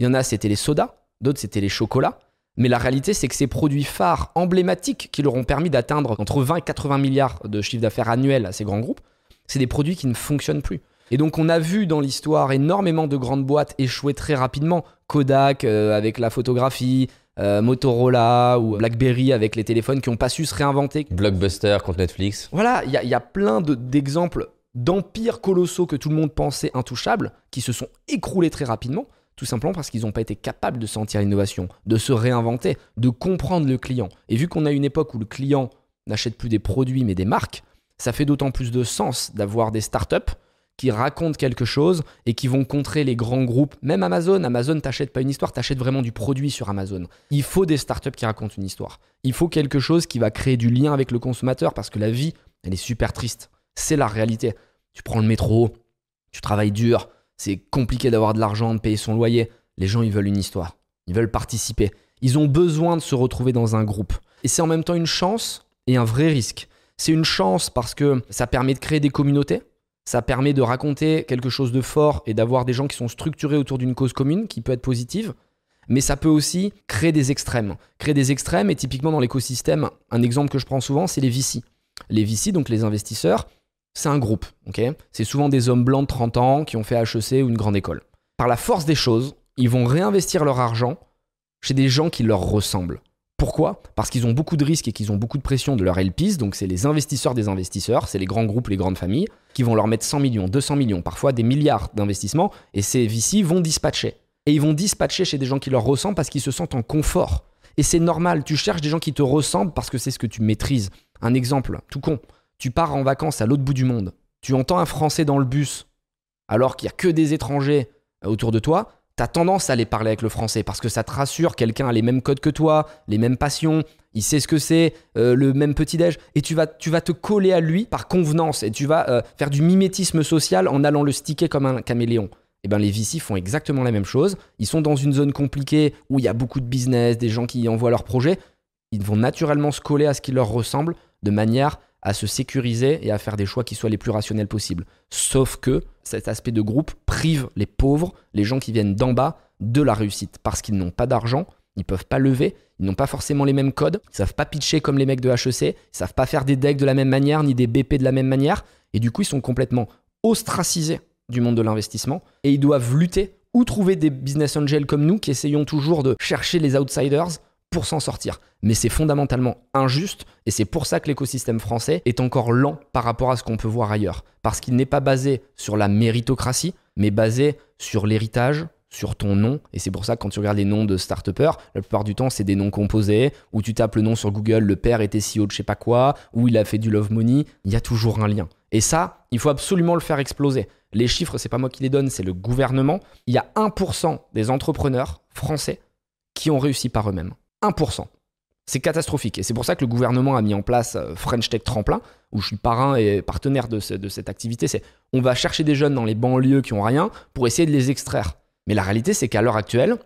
Il y en a, c'était les sodas. D'autres, c'était les chocolats. Mais la réalité, c'est que ces produits phares emblématiques qui leur ont permis d'atteindre entre 20 et 80 milliards de chiffre d'affaires annuel à ces grands groupes, c'est des produits qui ne fonctionnent plus. Et donc, on a vu dans l'histoire énormément de grandes boîtes échouer très rapidement. Kodak euh, avec la photographie, euh, Motorola ou BlackBerry avec les téléphones qui n'ont pas su se réinventer. Blockbuster contre Netflix. Voilà, il y, a- il y a plein de- d'exemples d'empires colossaux que tout le monde pensait intouchables qui se sont écroulés très rapidement, tout simplement parce qu'ils n'ont pas été capables de sentir l'innovation, de se réinventer, de comprendre le client. Et vu qu'on a une époque où le client n'achète plus des produits mais des marques, ça fait d'autant plus de sens d'avoir des startups qui racontent quelque chose et qui vont contrer les grands groupes, même Amazon. Amazon t'achète pas une histoire, t'achètes vraiment du produit sur Amazon. Il faut des startups qui racontent une histoire. Il faut quelque chose qui va créer du lien avec le consommateur parce que la vie, elle est super triste. C'est la réalité. Tu prends le métro, tu travailles dur, c'est compliqué d'avoir de l'argent, de payer son loyer. Les gens, ils veulent une histoire. Ils veulent participer. Ils ont besoin de se retrouver dans un groupe. Et c'est en même temps une chance et un vrai risque. C'est une chance parce que ça permet de créer des communautés. Ça permet de raconter quelque chose de fort et d'avoir des gens qui sont structurés autour d'une cause commune qui peut être positive. Mais ça peut aussi créer des extrêmes. Créer des extrêmes, et typiquement dans l'écosystème, un exemple que je prends souvent, c'est les VC. Les VC, donc les investisseurs, c'est un groupe. ok? C'est souvent des hommes blancs de 30 ans qui ont fait HEC ou une grande école. Par la force des choses, ils vont réinvestir leur argent chez des gens qui leur ressemblent. Pourquoi? Parce qu'ils ont beaucoup de risques et qu'ils ont beaucoup de pression de leur LPs, donc c'est les investisseurs des investisseurs, c'est les grands groupes, les grandes familles, qui vont leur mettre 100 millions, 200 millions, parfois des milliards d'investissements, et ces VC vont dispatcher. Et ils vont dispatcher chez des gens qui leur ressemblent parce qu'ils se sentent en confort. Et c'est normal, tu cherches des gens qui te ressemblent parce que c'est ce que tu maîtrises. Un exemple, tout con, tu pars en vacances à l'autre bout du monde, tu entends un Français dans le bus, alors qu'il n'y a que des étrangers euh, autour de toi, tu as tendance à aller parler avec le français parce que ça te rassure, quelqu'un a les mêmes codes que toi, les mêmes passions, il sait ce que c'est, euh, le même petit-déj, et tu vas, te coller à lui par convenance, et tu vas euh, faire du mimétisme social en allant le sticker comme un caméléon. Et bien les VC font exactement la même chose. Ils sont dans une zone compliquée où il y a beaucoup de business, des gens qui envoient leurs projets. Ils vont naturellement se coller à ce qui leur ressemble de manière à se sécuriser et à faire des choix qui soient les plus rationnels possibles. Sauf que cet aspect de groupe prive les pauvres, les gens qui viennent d'en bas, de la réussite parce qu'ils n'ont pas d'argent, ils peuvent pas lever, ils n'ont pas forcément les mêmes codes, ils savent pas pitcher comme les mecs de HEC, ils savent pas faire des decks de la même manière ni des BP de la même manière et du coup ils sont complètement ostracisés du monde de l'investissement et ils doivent lutter ou trouver des business angels comme nous qui essayons toujours de chercher les outsiders pour s'en sortir. Mais c'est fondamentalement injuste et c'est pour ça que l'écosystème français est encore lent par rapport à ce qu'on peut voir ailleurs. Parce qu'il n'est pas basé sur la méritocratie, mais basé sur l'héritage, sur ton nom. Et c'est pour ça que quand tu regardes les noms de start la plupart du temps, c'est des noms composés, où tu tapes le nom sur Google, le père était CEO de je sais pas quoi, ou il a fait du love money, il y a toujours un lien. Et ça, il faut absolument le faire exploser. Les chiffres, c'est pas moi qui les donne, c'est le gouvernement. Il y a 1% des entrepreneurs français qui ont réussi par eux-mêmes. 1%. C'est catastrophique. Et c'est pour ça que le gouvernement a mis en place euh, French Tech Tremplin, où je suis parrain et partenaire de, cette activité. C'est on va chercher des jeunes dans les banlieues qui ont rien pour essayer de les extraire. Mais la réalité, c'est qu'à l'heure actuelle,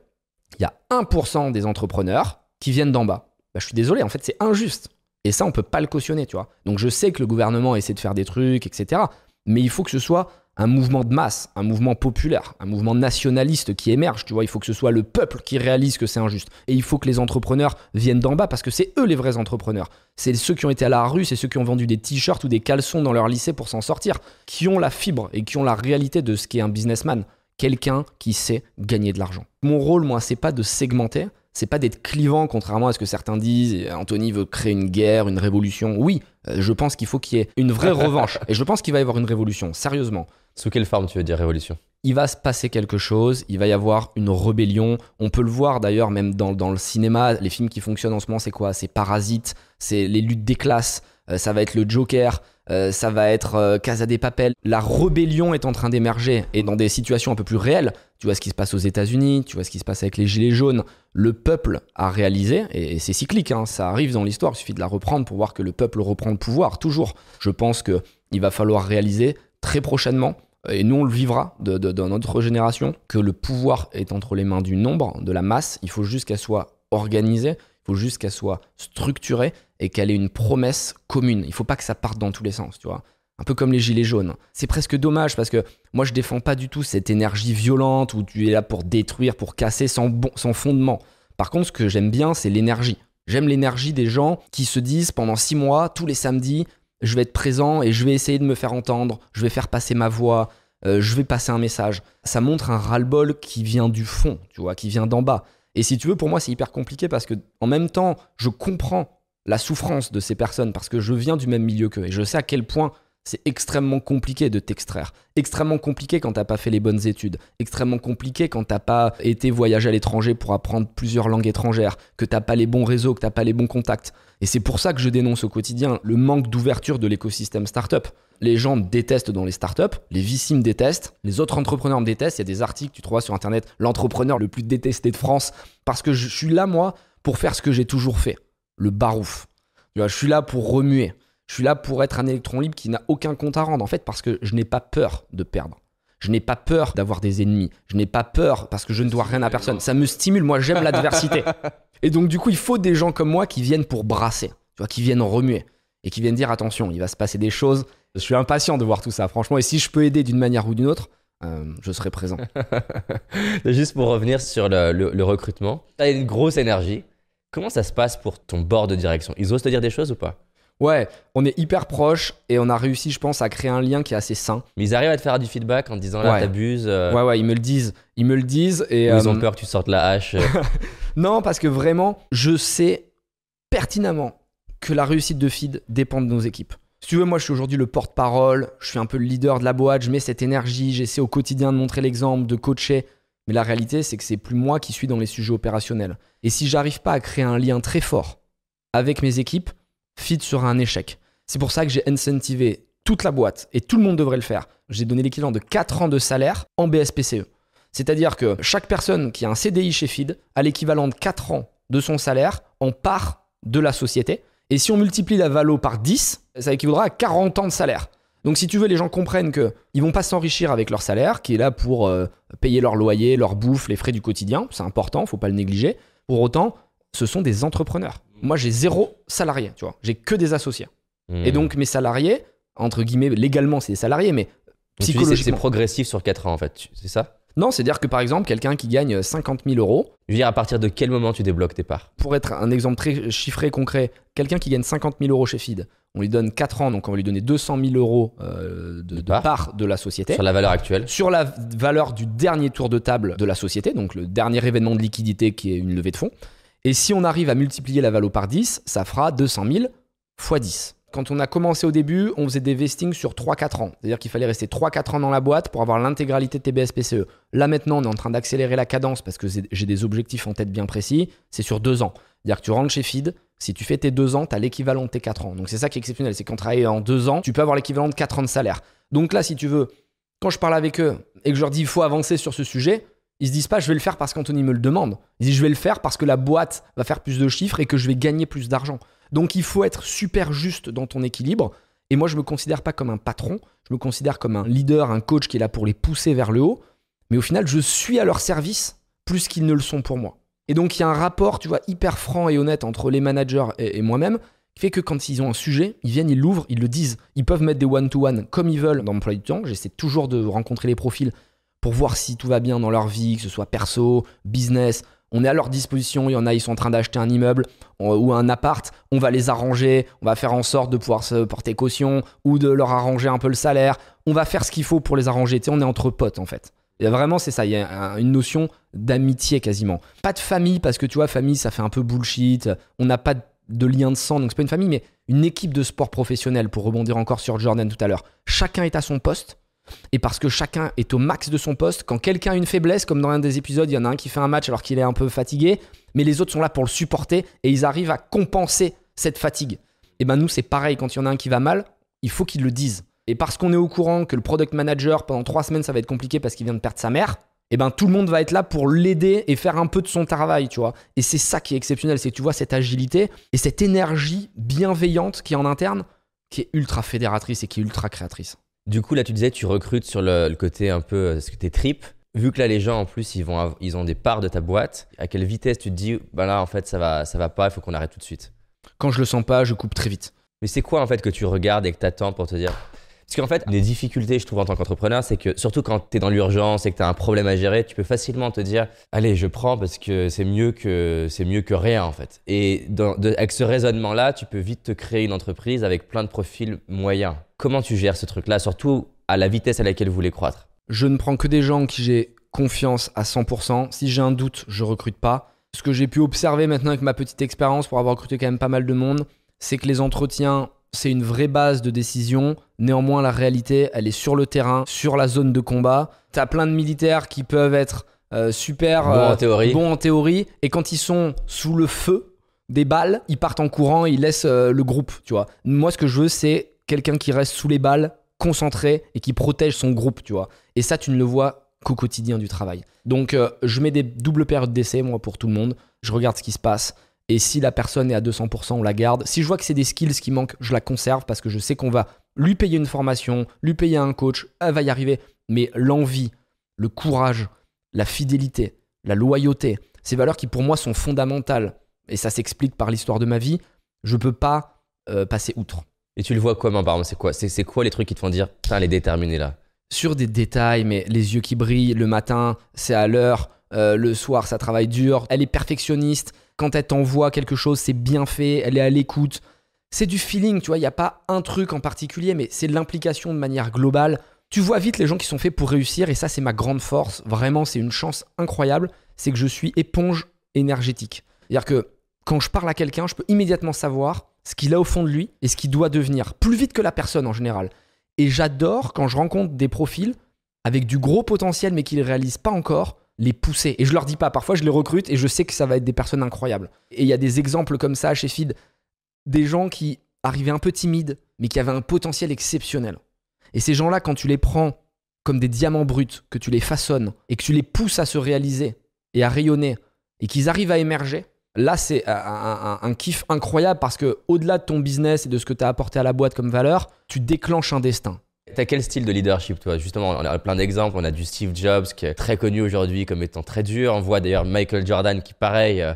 il y a 1% des entrepreneurs qui viennent d'en bas. Bah, je suis désolé, en fait, c'est injuste. Et ça, on peut pas le cautionner, tu vois. Donc je sais que le gouvernement essaie de faire des trucs, etc. Mais il faut que ce soit un mouvement de masse, un mouvement populaire, un mouvement nationaliste qui émerge. Tu vois, il faut que ce soit le peuple qui réalise que c'est injuste. Et il faut que les entrepreneurs viennent d'en bas parce que c'est eux les vrais entrepreneurs. C'est ceux qui ont été à la rue, c'est ceux qui ont vendu des t-shirts ou des caleçons dans leur lycée pour s'en sortir, qui ont la fibre et qui ont la réalité de ce qu'est un businessman. Quelqu'un qui sait gagner de l'argent. Mon rôle, moi, c'est pas de segmenter, c'est pas d'être clivant, contrairement à ce que certains disent. Anthony veut créer une guerre, une révolution. Oui, euh, je pense qu'il faut qu'il y ait une vraie revanche. Et je pense qu'il va y avoir une révolution, sérieusement. Sous quelle forme tu veux dire révolution? Il va se passer quelque chose, il va y avoir une rébellion. On peut le voir d'ailleurs même dans, dans, le cinéma, les films qui fonctionnent en ce moment, c'est quoi? C'est Parasite, c'est les luttes des classes, euh, ça va être le Joker, euh, ça va être euh, Casa des Papel. La rébellion est en train d'émerger et dans des situations un peu plus réelles. Tu vois ce qui se passe aux États-Unis, tu vois ce qui se passe avec les Gilets jaunes. Le peuple a réalisé, et, c'est cyclique, hein, ça arrive dans l'histoire, il suffit de la reprendre pour voir que le peuple reprend le pouvoir, toujours. Je pense qu'il va falloir réaliser très prochainement et nous on le vivra dans notre génération, que le pouvoir est entre les mains du nombre, de la masse, il faut juste qu'elle soit organisée, il faut juste qu'elle soit structurée et qu'elle ait une promesse commune. Il faut pas que ça parte dans tous les sens, tu vois. Un peu comme les gilets jaunes. C'est presque dommage parce que moi je défends pas du tout cette énergie violente où tu es là pour détruire, pour casser sans, bon, sans fondement. Par contre, ce que j'aime bien, c'est l'énergie. J'aime l'énergie des gens qui se disent pendant six mois, tous les samedis, je vais être présent et je vais essayer de me faire entendre, je vais faire passer ma voix, euh, je vais passer un message. Ça montre un ras-le-bol qui vient du fond, tu vois, qui vient d'en bas. Et si tu veux, pour moi, c'est hyper compliqué parce que en même temps, je comprends la souffrance de ces personnes parce que je viens du même milieu qu'eux et je sais à quel point c'est extrêmement compliqué de t'extraire. Extrêmement compliqué quand t'as pas fait les bonnes études. Extrêmement compliqué quand t'as pas été voyager à l'étranger pour apprendre plusieurs langues étrangères, que t'as pas les bons réseaux, que t'as pas les bons contacts. Et c'est pour ça que je dénonce au quotidien le manque d'ouverture de l'écosystème startup. Les gens détestent dans les startups, les VC me détestent, les autres entrepreneurs me détestent. Il y a des articles, tu trouves sur internet, l'entrepreneur le plus détesté de France. Parce que je suis là, moi, pour faire ce que j'ai toujours fait le barouf. Je suis là pour remuer. Je suis là pour être un électron libre qui n'a aucun compte à rendre, en fait, parce que je n'ai pas peur de perdre. Je n'ai pas peur d'avoir des ennemis. Je n'ai pas peur parce que je ne dois rien à personne. Ça me stimule. Moi, j'aime l'adversité. Et donc, du coup, il faut des gens comme moi qui viennent pour brasser, tu vois, qui viennent remuer et qui viennent dire attention, il va se passer des choses. Je suis impatient de voir tout ça, franchement. Et si je peux aider d'une manière ou d'une autre, euh, je serai présent. Juste pour revenir sur le, le recrutement, tu as une grosse énergie. Comment ça se passe pour ton bord de direction? Ils osent te dire des choses ou pas? Ouais, on est hyper proches et on a réussi, je pense, à créer un lien qui est assez sain. Mais ils arrivent à te faire du feedback en te disant là, t'abuses. Euh. Ouais, ouais, ils me le disent. Ils me le disent. Et, ils ont euh, peur que tu sortes la hache. Euh. non, parce que vraiment, je sais pertinemment que la réussite de Feed dépend de nos équipes. Si tu veux, moi, je suis aujourd'hui le porte-parole, je suis un peu le leader de la boîte, je mets cette énergie, j'essaie au quotidien de montrer l'exemple, de coacher. Mais la réalité, c'est que c'est plus moi qui suis dans les sujets opérationnels. Et si j'arrive pas à créer un lien très fort avec mes équipes, Feed sera un échec. C'est pour ça que j'ai incentivé toute la boîte, et tout le monde devrait le faire, j'ai donné l'équivalent de 4 ans de salaire en BSPCE. C'est-à-dire que chaque personne qui a un CDI chez FID a l'équivalent de 4 ans de son salaire en part de la société. Et si on multiplie la valo par 10, ça équivaudra à 40 ans de salaire. Donc si tu veux, les gens comprennent qu'ils ne vont pas s'enrichir avec leur salaire, qui est là pour euh, payer leur loyer, leur bouffe, les frais du quotidien. C'est important, faut pas le négliger. Pour autant, ce sont des entrepreneurs. Moi, j'ai zéro salarié, tu vois. J'ai que des associés. Et Hmm. donc mes salariés, entre guillemets, légalement, c'est des salariés, mais Donc, dis c'est- psychologiquement. progressif sur 4 ans en fait, c'est ça? Non, c'est-à-dire que par exemple, quelqu'un qui gagne 50 000 euros, Je veux dire, à partir de quel moment tu débloques tes parts? Pour être un exemple très chiffré, concret, quelqu'un qui gagne 50 000 euros chez FID, on lui donne 4 ans, donc on va lui donner 200 000 euros euh, de, de part. part de la société. Sur la valeur actuelle Sur la valeur du dernier tour de table de la société, donc le dernier événement de liquidité qui est une levée de fonds. Et si on arrive à multiplier la valeur par 10, ça fera 200 000 fois 10. Quand on a commencé au début, on faisait des vestings sur 3-4 ans. C'est-à-dire qu'il fallait rester 3-4 ans dans la boîte pour avoir l'intégralité de tes BSPCE. E. Là maintenant, on est en train d'accélérer la cadence parce que j'ai- j'ai des objectifs en tête bien précis. C'est sur 2 ans. C'est-à-dire que tu rentres chez FID, si tu fais tes 2 ans, tu as l'équivalent de tes 4 ans. Donc c'est ça qui est exceptionnel, c'est qu'en travaillant en 2 ans, tu peux avoir l'équivalent de 4 ans de salaire. Donc là, si tu veux, quand je parle avec eux et que je leur dis il faut avancer sur ce sujet, ils se disent pas je vais le faire parce qu'Anthony me le demande. Ils disent je vais le faire parce que la boîte va faire plus de chiffres et que je vais gagner plus d'argent. Donc il faut être super juste dans ton équilibre. Et moi, je me considère pas comme un patron, je me considère comme un leader, un coach qui est là pour les pousser vers le haut. Mais au final, je suis à leur service plus qu'ils ne le sont pour moi. Et donc il y a un rapport, tu vois, hyper franc et honnête entre les managers et, moi-même qui fait que quand ils ont un sujet, ils viennent, ils l'ouvrent, ils le disent. Ils peuvent mettre des one-to-one comme ils veulent dans l'emploi du temps. J'essaie toujours de rencontrer les profils pour voir si tout va bien dans leur vie, que ce soit perso, business. On est à leur disposition. Il y en a, ils sont en train d'acheter un immeuble ou un appart. On va les arranger. On va faire en sorte de pouvoir se porter caution ou de leur arranger un peu le salaire. On va faire ce qu'il faut pour les arranger. Tu sais, on est entre potes en fait. Vraiment, c'est ça. Il y a un- une notion d'amitié quasiment. Pas de famille parce que tu vois, famille, ça fait un peu bullshit. On n'a pas de lien de sang, donc c'est pas une famille, mais une équipe de sport professionnel. Pour rebondir encore sur Jordan tout à l'heure, chacun est à son poste. Et parce que chacun est au max de son poste, quand quelqu'un a une faiblesse, comme dans un des épisodes, il y en a un qui fait un match alors qu'il est un peu fatigué, mais les autres sont là pour le supporter et ils arrivent à compenser cette fatigue. Et ben nous, c'est pareil, quand il y en a un qui va mal, il faut qu'ils le disent. Et parce qu'on est au courant que le product manager, pendant trois semaines, ça va être compliqué parce qu'il vient de perdre sa mère, et ben tout le monde va être là pour l'aider et faire un peu de son travail, tu vois. Et c'est ça qui est exceptionnel, c'est que tu vois cette agilité et cette énergie bienveillante qui est en interne, qui est ultra fédératrice et qui est ultra créatrice. Du coup, là, tu disais, tu recrutes sur le, le côté un peu, euh, ce que tes tripes. Vu que là, les gens, en plus, ils, vont ils ont des parts de ta boîte, à quelle vitesse tu te dis, bah là, en fait, ça va, ça va pas, il faut qu'on arrête tout de suite? Quand je le sens pas, je coupe très vite. Mais c'est quoi, en fait, que tu regardes et que tu attends pour te dire Parce qu'en fait, les difficultés, je trouve, en tant qu'entrepreneur, c'est que surtout quand tu es dans l'urgence et que tu as un problème à gérer, tu peux facilement te dire, allez, je prends parce que c'est mieux que, mieux que rien, en fait. Et avec ce raisonnement-là, tu peux vite te créer une entreprise avec plein de profils moyens. Comment tu gères ce truc-là, surtout à la vitesse à laquelle vous voulez croître? Je ne prends que des gens en qui j'ai confiance à 100%. Si j'ai un doute, je recrute pas. Ce que j'ai pu observer maintenant avec ma petite expérience pour avoir recruté quand même pas mal de monde, c'est que les entretiens, c'est une vraie base de décision. Néanmoins, la réalité, elle est sur le terrain, sur la zone de combat. T'as plein de militaires qui peuvent être euh, super Bon euh, en théorie. bons en théorie, et quand ils sont sous le feu des balles, ils partent en courant, ils laissent euh, le groupe, tu vois. Moi, ce que je veux, c'est quelqu'un qui reste sous les balles, concentré et qui protège son groupe, tu vois. Et ça, tu ne le vois qu'au quotidien du travail. Donc, euh, je mets des doubles périodes d'essai, moi, pour tout le monde. Je regarde ce qui se passe. Et si la personne est à 200%, on la garde. Si je vois que c'est des skills qui manquent, je la conserve parce que je sais qu'on va lui payer une formation, lui payer un coach, elle va y arriver. Mais l'envie, le courage, la fidélité, la loyauté, ces valeurs qui pour moi sont fondamentales, et ça s'explique par l'histoire de ma vie, je peux pas euh, passer outre. Et tu le vois comment, par exemple C'est quoi, c'est, c'est quoi les trucs qui te font dire, putain, elle est déterminée là? Sur des détails, mais les yeux qui brillent, le matin, c'est à l'heure, euh, le soir, ça travaille dur, elle est perfectionniste, quand elle t'envoie quelque chose, c'est bien fait, elle est à l'écoute. C'est du feeling, tu vois, il n'y a pas un truc en particulier, mais c'est l'implication de manière globale. Tu vois vite les gens qui sont faits pour réussir, et ça, c'est ma grande force. Vraiment, c'est une chance incroyable. C'est que je suis éponge énergétique. C'est-à-dire que quand je parle à quelqu'un, je peux immédiatement savoir ce qu'il a au fond de lui et ce qu'il doit devenir, plus vite que la personne en général. Et j'adore quand je rencontre des profils avec du gros potentiel mais qui ne réalisent pas encore, les pousser. Et je leur dis pas, parfois je les recrute et je sais que ça va être des personnes incroyables. Et il y a des exemples comme ça chez Feed, des gens qui arrivaient un peu timides, mais qui avaient un potentiel exceptionnel. Et ces gens-là, quand tu les prends comme des diamants bruts, que tu les façonnes et que tu les pousses à se réaliser et à rayonner et qu'ils arrivent à émerger, là c'est un, un- un kiff incroyable parce que au-delà de ton business et de ce que tu as apporté à la boîte comme valeur, tu déclenches un destin. T'as quel style de leadership, toi? Justement, on a plein d'exemples. On a du Steve Jobs qui est très connu aujourd'hui comme étant très dur. On voit d'ailleurs Michael Jordan qui, pareil, euh,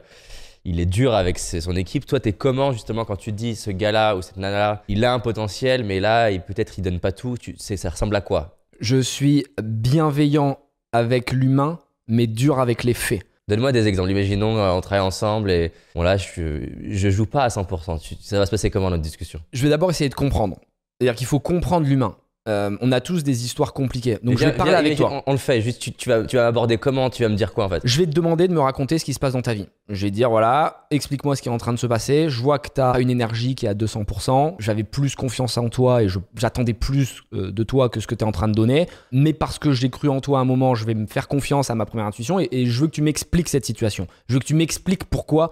il est dur avec ses- son équipe. Toi, t'es comment justement quand tu te dis ce gars-là ou cette nana-là, il a un potentiel, mais là, il- peut-être il donne pas tout. Tu, ça ressemble à quoi? Je suis bienveillant avec l'humain, mais dur avec les faits. Donne-moi des exemples. Imaginons, euh, on travaille ensemble et bon là, je, je joue pas à 100%. Tu- ça va se passer comment notre discussion? Je vais d'abord essayer de comprendre. C'est-à-dire qu'il faut comprendre l'humain. Euh, on a tous des histoires compliquées. Donc je vais parler viens, avec toi. On, on le fait. Juste, tu, tu vas, tu vas aborder comment Tu vas me dire quoi en fait Je vais te demander de me raconter ce qui se passe dans ta vie. Je vais te dire, voilà, explique-moi ce qui est en train de se passer. Je vois que tu as une énergie qui est à 200%. J'avais plus confiance en toi et j'attendais plus euh, de toi que ce que tu es en train de donner. Mais parce que j'ai cru en toi à un moment, je vais me faire confiance à ma première intuition et, et je veux que tu m'expliques cette situation. Je veux que tu m'expliques pourquoi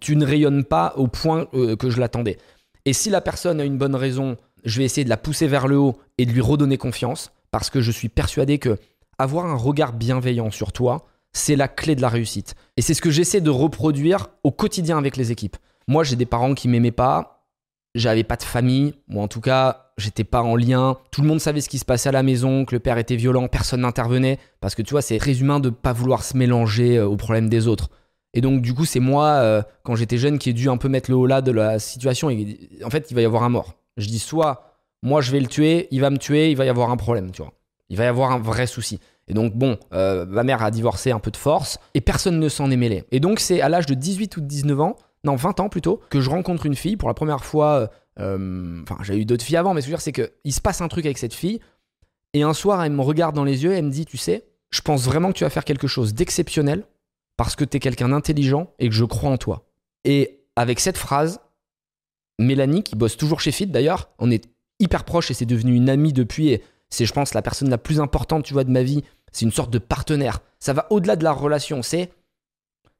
tu ne rayonnes pas au point euh, que je l'attendais. Et si la personne a une bonne raison, je vais essayer de la pousser vers le haut et de lui redonner confiance parce que je suis persuadé que avoir un regard bienveillant sur toi, c'est la clé de la réussite. Et c'est ce que j'essaie de reproduire au quotidien avec les équipes. Moi, j'ai des parents qui m'aimaient pas, j'avais pas de famille, ou en tout cas, j'étais pas en lien. Tout le monde savait ce qui se passait à la maison, que le père était violent, personne n'intervenait, parce que tu vois, c'est très humain de pas vouloir se mélanger euh, aux problèmes des autres. Et donc, du coup, c'est moi, euh, quand j'étais jeune, qui ai dû un peu mettre le haut là de la situation. Et en fait, il va y avoir un mort. Je dis soit moi je vais le tuer, il va me tuer, il va y avoir un problème, tu vois. Il va y avoir un vrai souci. Et donc, bon, euh, ma mère a divorcé un peu de force et personne ne s'en est mêlé. Et donc, c'est à l'âge de 18 ou de 19 ans, non, 20 ans plutôt, que je rencontre une fille pour la première fois. euh, Enfin, j'ai eu d'autres filles avant, mais ce que je veux dire, c'est qu'il se passe un truc avec cette fille. Et un soir, elle me regarde dans les yeux et elle me dit Tu sais, je pense vraiment que tu vas faire quelque chose d'exceptionnel parce que tu es quelqu'un d'intelligent et que je crois en toi. Et avec cette phrase, Mélanie, qui bosse toujours chez Fit d'ailleurs, on est hyper proches et c'est devenu une amie depuis. Et c'est, je pense, la personne la plus importante, tu vois, de ma vie. C'est une sorte de partenaire. Ça va au-delà de la relation. C'est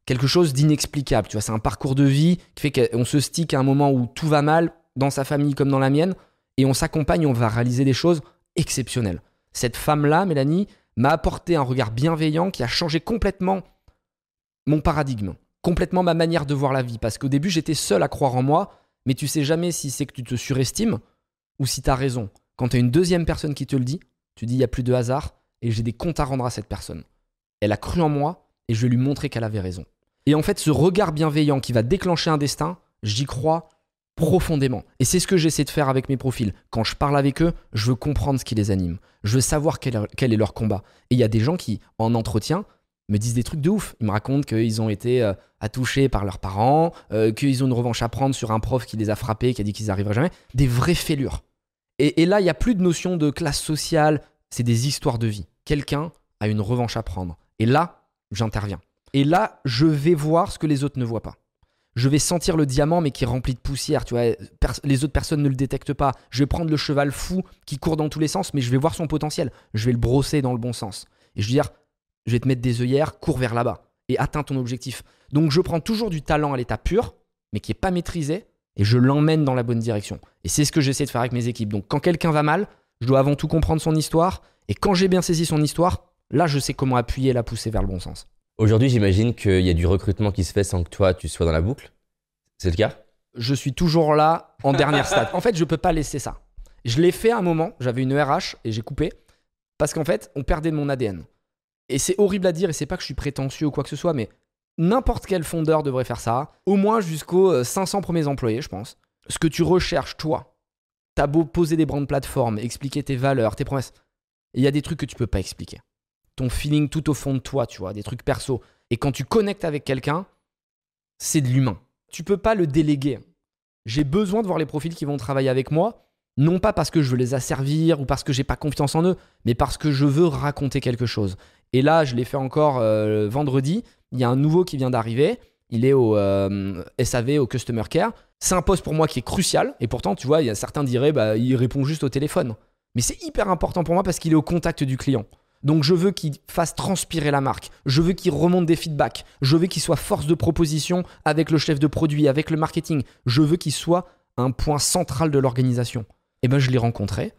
quelque chose d'inexplicable. Tu vois, c'est un parcours de vie qui fait qu'on se stick à un moment où tout va mal, dans sa famille comme dans la mienne, et on s'accompagne, on va réaliser des choses exceptionnelles. Cette femme-là, Mélanie, m'a apporté un regard bienveillant qui a changé complètement mon paradigme, complètement ma manière de voir la vie. Parce qu'au début, j'étais seul à croire en moi, mais tu sais jamais si c'est que tu te surestimes ou si tu as raison. Quand tu as une deuxième personne qui te le dit, tu dis il n'y a plus de hasard et j'ai des comptes à rendre à cette personne. Elle a cru en moi et je vais lui montrer qu'elle avait raison. Et en fait, ce regard bienveillant qui va déclencher un destin, j'y crois profondément. Et c'est ce que j'essaie de faire avec mes profils. Quand je parle avec eux, je veux comprendre ce qui les anime. Je veux savoir quel, quel est leur combat. Et il y a des gens qui, en entretien, me disent des trucs de ouf. Ils me racontent qu'ils ont été euh, attouchés par leurs parents, euh, qu'ils ont une revanche à prendre sur un prof qui les a frappés, qui a dit qu'ils n'arriveraient jamais. Des vraies fêlures. Et, là, il n'y a plus de notion de classe sociale, c'est des histoires de vie. Quelqu'un a une revanche à prendre. Et là, j'interviens. Et là, je vais voir ce que les autres ne voient pas. Je vais sentir le diamant, mais qui est rempli de poussière. Tu vois, les autres personnes ne le détectent pas. Je vais prendre le cheval fou qui court dans tous les sens, mais je vais voir son potentiel. Je vais le brosser dans le bon sens. Et je vais dire, je vais te mettre des œillères, cours vers là-bas et atteins ton objectif. Donc je prends toujours du talent à l'état pur, mais qui n'est pas maîtrisé, et je l'emmène dans la bonne direction. Et c'est ce que j'essaie de faire avec mes équipes. Donc quand quelqu'un va mal, je dois avant tout comprendre son histoire, et quand j'ai bien saisi son histoire, là je sais comment appuyer et la pousser vers le bon sens. Aujourd'hui, j'imagine qu'il y a du recrutement qui se fait sans que toi, tu sois dans la boucle. C'est le cas? Je suis toujours là en dernière stade. En fait, je peux pas laisser ça. Je l'ai fait à un moment, j'avais une RH et j'ai coupé, parce qu'en fait, on perdait de mon ADN. Et c'est horrible à dire, et c'est pas que je suis prétentieux ou quoi que ce soit, mais n'importe quel fondeur devrait faire ça, au moins jusqu'aux euh, 500 premiers employés, je pense. Ce que tu recherches, toi, t'as beau poser des brandes plateformes, expliquer tes valeurs, tes promesses, il y a des trucs que tu peux pas expliquer. Ton feeling tout au fond de toi, tu vois, des trucs perso. Et quand tu connectes avec quelqu'un, c'est de l'humain. Tu peux pas le déléguer. J'ai besoin de voir les profils qui vont travailler avec moi, non pas parce que je veux les asservir ou parce que j'ai pas confiance en eux, mais parce que je veux raconter quelque chose. Et là, je l'ai fait encore euh, vendredi. Il y a un nouveau qui vient d'arriver. Il est au euh, SAV, au Customer Care. C'est un poste pour moi qui est crucial. Et pourtant, tu vois, il y a certains diraient, bah, il répond juste au téléphone. Mais c'est hyper important pour moi parce qu'il est au contact du client. Donc je veux qu'il fasse transpirer la marque. Je veux qu'il remonte des feedbacks. Je veux qu'il soit force de proposition avec le chef de produit, avec le marketing. Je veux qu'il soit un point central de l'organisation. Et ben je l'ai rencontré,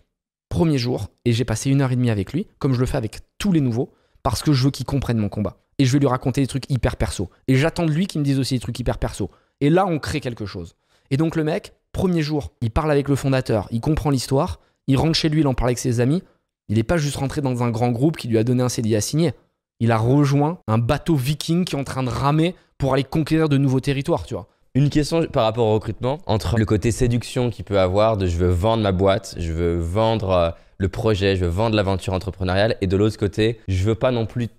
premier jour, et j'ai passé une heure et demie avec lui, comme je le fais avec tous les nouveaux, parce que je veux qu'il comprenne mon combat. Et je vais lui raconter des trucs hyper perso. Et j'attends de lui qu'il me dise aussi des trucs hyper perso. Et là, on crée quelque chose. Et donc le mec, premier jour, il parle avec le fondateur, il comprend l'histoire, il rentre chez lui, il en parle avec ses amis. Il n'est pas juste rentré dans un grand groupe qui lui a donné un CDI à signer. Il a rejoint un bateau viking qui est en train de ramer pour aller conquérir de nouveaux territoires, tu vois. Une question par rapport au recrutement, entre le côté séduction qu'il peut avoir de je veux vendre ma boîte, je veux vendre euh, le projet, je veux vendre l'aventure entrepreneuriale, et de l'autre côté, je veux pas non plus,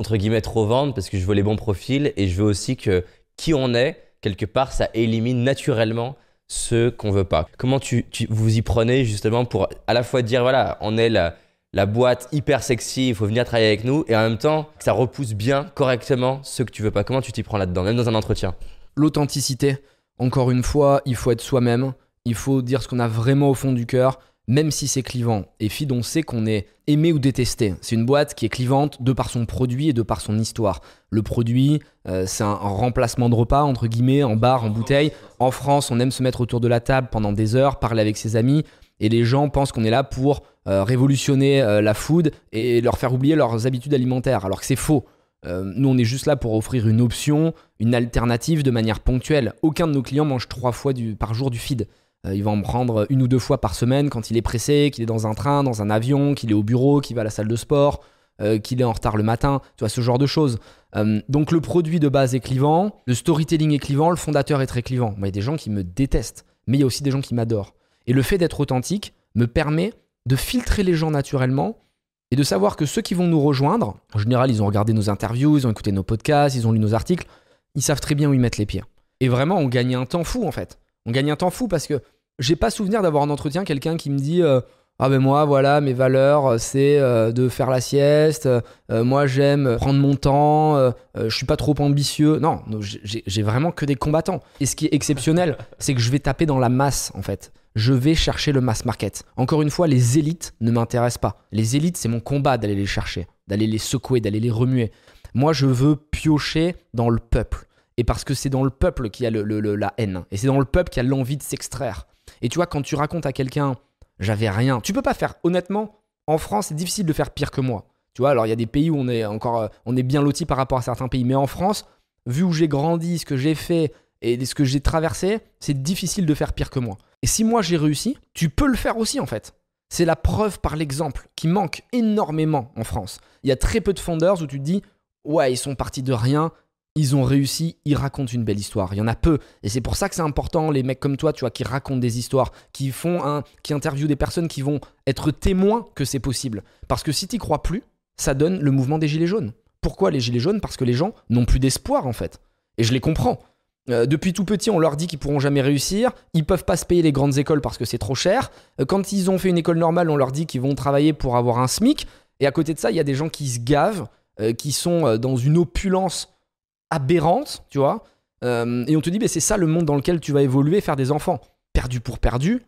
entre guillemets, trop vendre parce que je veux les bons profils et je veux aussi que qui on est, quelque part, ça élimine naturellement ceux qu'on veut pas. Comment tu, vous y prenez justement pour à la fois dire voilà, on est la, la boîte hyper sexy, il faut venir travailler avec nous, et en même temps que ça repousse bien, correctement ceux que tu veux pas. Comment tu t'y prends là-dedans, même dans un entretien? L'authenticité, encore une fois, il faut être soi-même, il faut dire ce qu'on a vraiment au fond du cœur, même si c'est clivant. Et Feed, on sait qu'on est aimé ou détesté. C'est une boîte qui est clivante de par son produit et de par son histoire. Le produit, euh, c'est un, un remplacement de repas, entre guillemets, en bar, en bouteille. En France, on aime se mettre autour de la table pendant des heures, parler avec ses amis, et les gens pensent qu'on est là pour euh, révolutionner euh, la food et leur faire oublier leurs habitudes alimentaires, alors que c'est faux. Euh, nous, on est juste là pour offrir une option, une alternative de manière ponctuelle. Aucun de nos clients mange trois fois par jour du feed. Euh, il va en prendre une ou deux fois par semaine quand il est pressé, qu'il est dans un train, dans un avion, qu'il est au bureau, qu'il va à la salle de sport, euh, qu'il est en retard le matin, tu vois, ce genre de choses. Donc le produit de base est clivant, le storytelling est clivant, le fondateur est très clivant. Il y a des gens qui me détestent, mais il y a aussi des gens qui m'adorent. Et le fait d'être authentique me permet de filtrer les gens naturellement et de savoir que ceux qui vont nous rejoindre, en général, ils ont regardé nos interviews, ils ont écouté nos podcasts, ils ont lu nos articles, ils savent très bien où ils mettent les pieds. Et vraiment, on gagne un temps fou en fait. On gagne un temps fou parce que j'ai pas souvenir d'avoir en entretien quelqu'un qui me dit euh, Ah ben moi, voilà, mes valeurs, euh, c'est euh, de faire la sieste, moi j'aime prendre mon temps, je suis pas trop ambitieux. Non, j'ai vraiment que des combattants. Et ce qui est exceptionnel, c'est que je vais taper dans la masse en fait. Je vais chercher le mass market. Encore une fois, les élites ne m'intéressent pas. Les élites, c'est mon combat d'aller les chercher, d'aller les secouer, d'aller les remuer. Moi, je veux piocher dans le peuple. Et parce que c'est dans le peuple qu'il y a le- la haine. Et c'est dans le peuple qu'il y a l'envie de s'extraire. Et tu vois, quand tu racontes à quelqu'un, j'avais rien, tu peux pas faire, honnêtement, en France, c'est difficile de faire pire que moi. Tu vois, alors il y a des pays où on est encore, euh, on est bien loti par rapport à certains pays. Mais en France, vu où j'ai grandi, ce que j'ai fait et ce que j'ai traversé, c'est difficile de faire pire que moi. Et si moi j'ai réussi, tu peux le faire aussi en fait. C'est la preuve par l'exemple qui manque énormément en France. Il y a très peu de founders où tu te dis, ouais, ils sont partis de rien, ils ont réussi, ils racontent une belle histoire. Il y en a peu. Et c'est pour ça que c'est important, les mecs comme toi, tu vois, qui racontent des histoires, qui font un, qui interviewent des personnes qui vont être témoins que c'est possible. Parce que si tu crois plus, ça donne le mouvement des gilets jaunes. Pourquoi les gilets jaunes? Parce que les gens n'ont plus d'espoir en fait. Et je les comprends. Euh, depuis tout petit, on leur dit qu'ils pourront jamais réussir, ils peuvent pas se payer les grandes écoles parce que c'est trop cher. Euh, quand ils ont fait une école normale, on leur dit qu'ils vont travailler pour avoir un SMIC. Et à côté de ça, il y a des gens qui se gavent, euh, qui sont dans une opulence aberrante, tu vois. Et on te dit, bah, c'est ça le monde dans lequel tu vas évoluer, faire des enfants. Perdu pour perdu,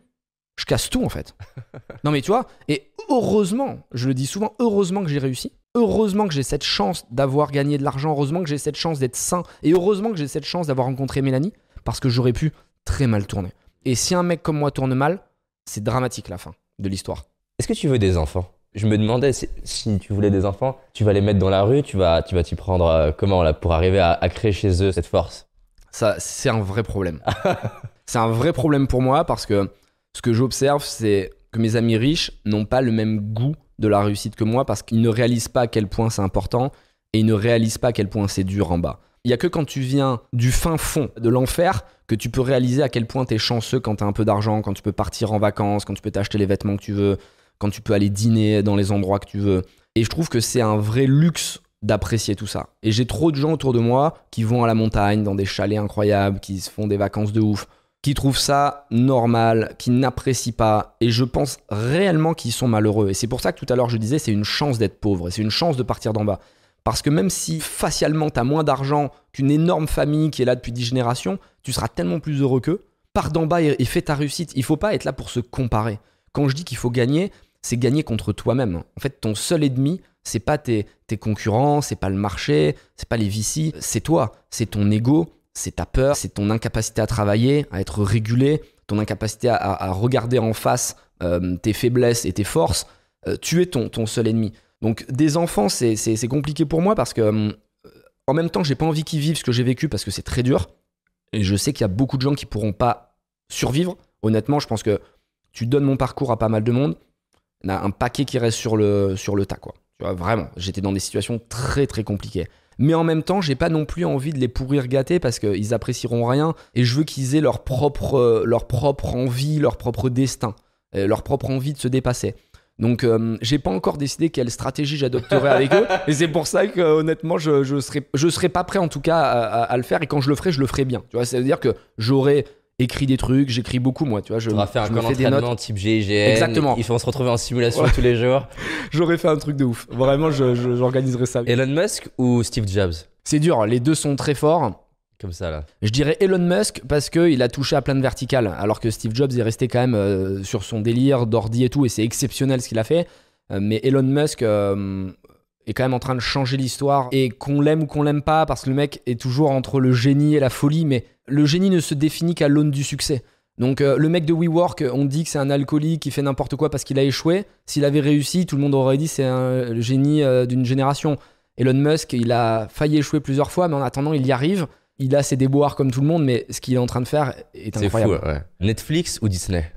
je casse tout en fait. non mais tu vois, et heureusement, je le dis souvent, heureusement que j'ai réussi. Heureusement que j'ai cette chance d'avoir gagné de l'argent, heureusement que j'ai cette chance d'être sain, et heureusement que j'ai cette chance d'avoir rencontré Mélanie, parce que j'aurais pu très mal tourner. Et si un mec comme moi tourne mal, c'est dramatique la fin de l'histoire. Est-ce que tu veux des enfants? Je me demandais si, si tu voulais des enfants, tu vas les mettre dans la rue, tu vas tu vas t'y prendre euh, comment là pour arriver à, à créer chez eux cette force? Ça, c'est un vrai problème. c'est un vrai problème pour moi parce que ce que j'observe, c'est que mes amis riches n'ont pas le même goût de la réussite que moi parce qu'ils ne réalisent pas à quel point c'est important et ils ne réalisent pas à quel point c'est dur en bas. Il y a que quand tu viens du fin fond de l'enfer que tu peux réaliser à quel point tu es chanceux quand tu as un peu d'argent, quand tu peux partir en vacances, quand tu peux t'acheter les vêtements que tu veux, quand tu peux aller dîner dans les endroits que tu veux. Et je trouve que c'est un vrai luxe d'apprécier tout ça. Et j'ai trop de gens autour de moi qui vont à la montagne, dans des chalets incroyables, qui se font des vacances de ouf, qui trouvent ça normal, qui n'apprécient pas. Et je pense réellement qu'ils sont malheureux. Et c'est pour ça que tout à l'heure je disais, c'est une chance d'être pauvre et c'est une chance de partir d'en bas. Parce que même si facialement tu as moins d'argent qu'une énorme famille qui est là depuis 10 générations, tu seras tellement plus heureux qu'eux. Pars d'en bas et, fais ta réussite. Il faut pas être là pour se comparer. Quand je dis qu'il faut gagner, c'est gagner contre toi-même. En fait, ton seul ennemi, c'est pas tes, tes concurrents, c'est pas le marché, c'est pas les VC, c'est toi, c'est ton ego, c'est ta peur, c'est ton incapacité à travailler, à être régulé, ton incapacité à, regarder en face euh, tes faiblesses et tes forces, euh, tu es ton, ton seul ennemi. Donc des enfants, c'est compliqué pour moi parce que euh, en même temps, j'ai pas envie qu'ils vivent ce que j'ai vécu parce que c'est très dur. Et je sais qu'il y a beaucoup de gens qui pourront pas survivre. Honnêtement, je pense que tu donnes mon parcours à pas mal de monde. Il y a un paquet qui reste sur le, sur le tas, quoi. Tu vois, vraiment, j'étais dans des situations très très compliquées. Mais en même temps, j'ai pas non plus envie de les pourrir gâter parce qu'ils apprécieront rien et je veux qu'ils aient leur propre, leur propre envie, leur propre destin, leur propre envie de se dépasser. Donc, euh, j'ai pas encore décidé quelle stratégie j'adopterai avec eux. Et c'est pour ça que, honnêtement, je, je, serai, je serai pas prêt, en tout cas, à, à, le faire. Et quand je le ferai, je le ferai bien. Tu vois, c'est-à-dire que j'aurai écrit des trucs, j'écris beaucoup, moi. Tu vois, je, tu fait un camp d'entraînement type GIGN. Exactement. Ils vont se retrouver en simulation tous les jours. J'aurais fait un truc de ouf. Vraiment, j'organiserai ça. Elon Musk ou Steve Jobs? C'est dur. Les deux sont très forts. Comme ça, là. Je dirais Elon Musk parce qu'il a touché à plein de verticales, alors que Steve Jobs est resté quand même euh, sur son délire d'ordi et tout, et c'est exceptionnel ce qu'il a fait. Euh, mais Elon Musk euh, est quand même en train de changer l'histoire, et qu'on l'aime ou qu'on l'aime pas, parce que le mec est toujours entre le génie et la folie, mais le génie ne se définit qu'à l'aune du succès. Donc le mec de WeWork, on dit que c'est un alcoolique qui fait n'importe quoi parce qu'il a échoué. S'il avait réussi, tout le monde aurait dit c'est le génie d'une génération. Elon Musk, il a failli échouer plusieurs fois, mais en attendant, il y arrive il a ses déboires comme tout le monde, mais ce qu'il est en train de faire est incroyable. Fou, ouais. Netflix ou Disney?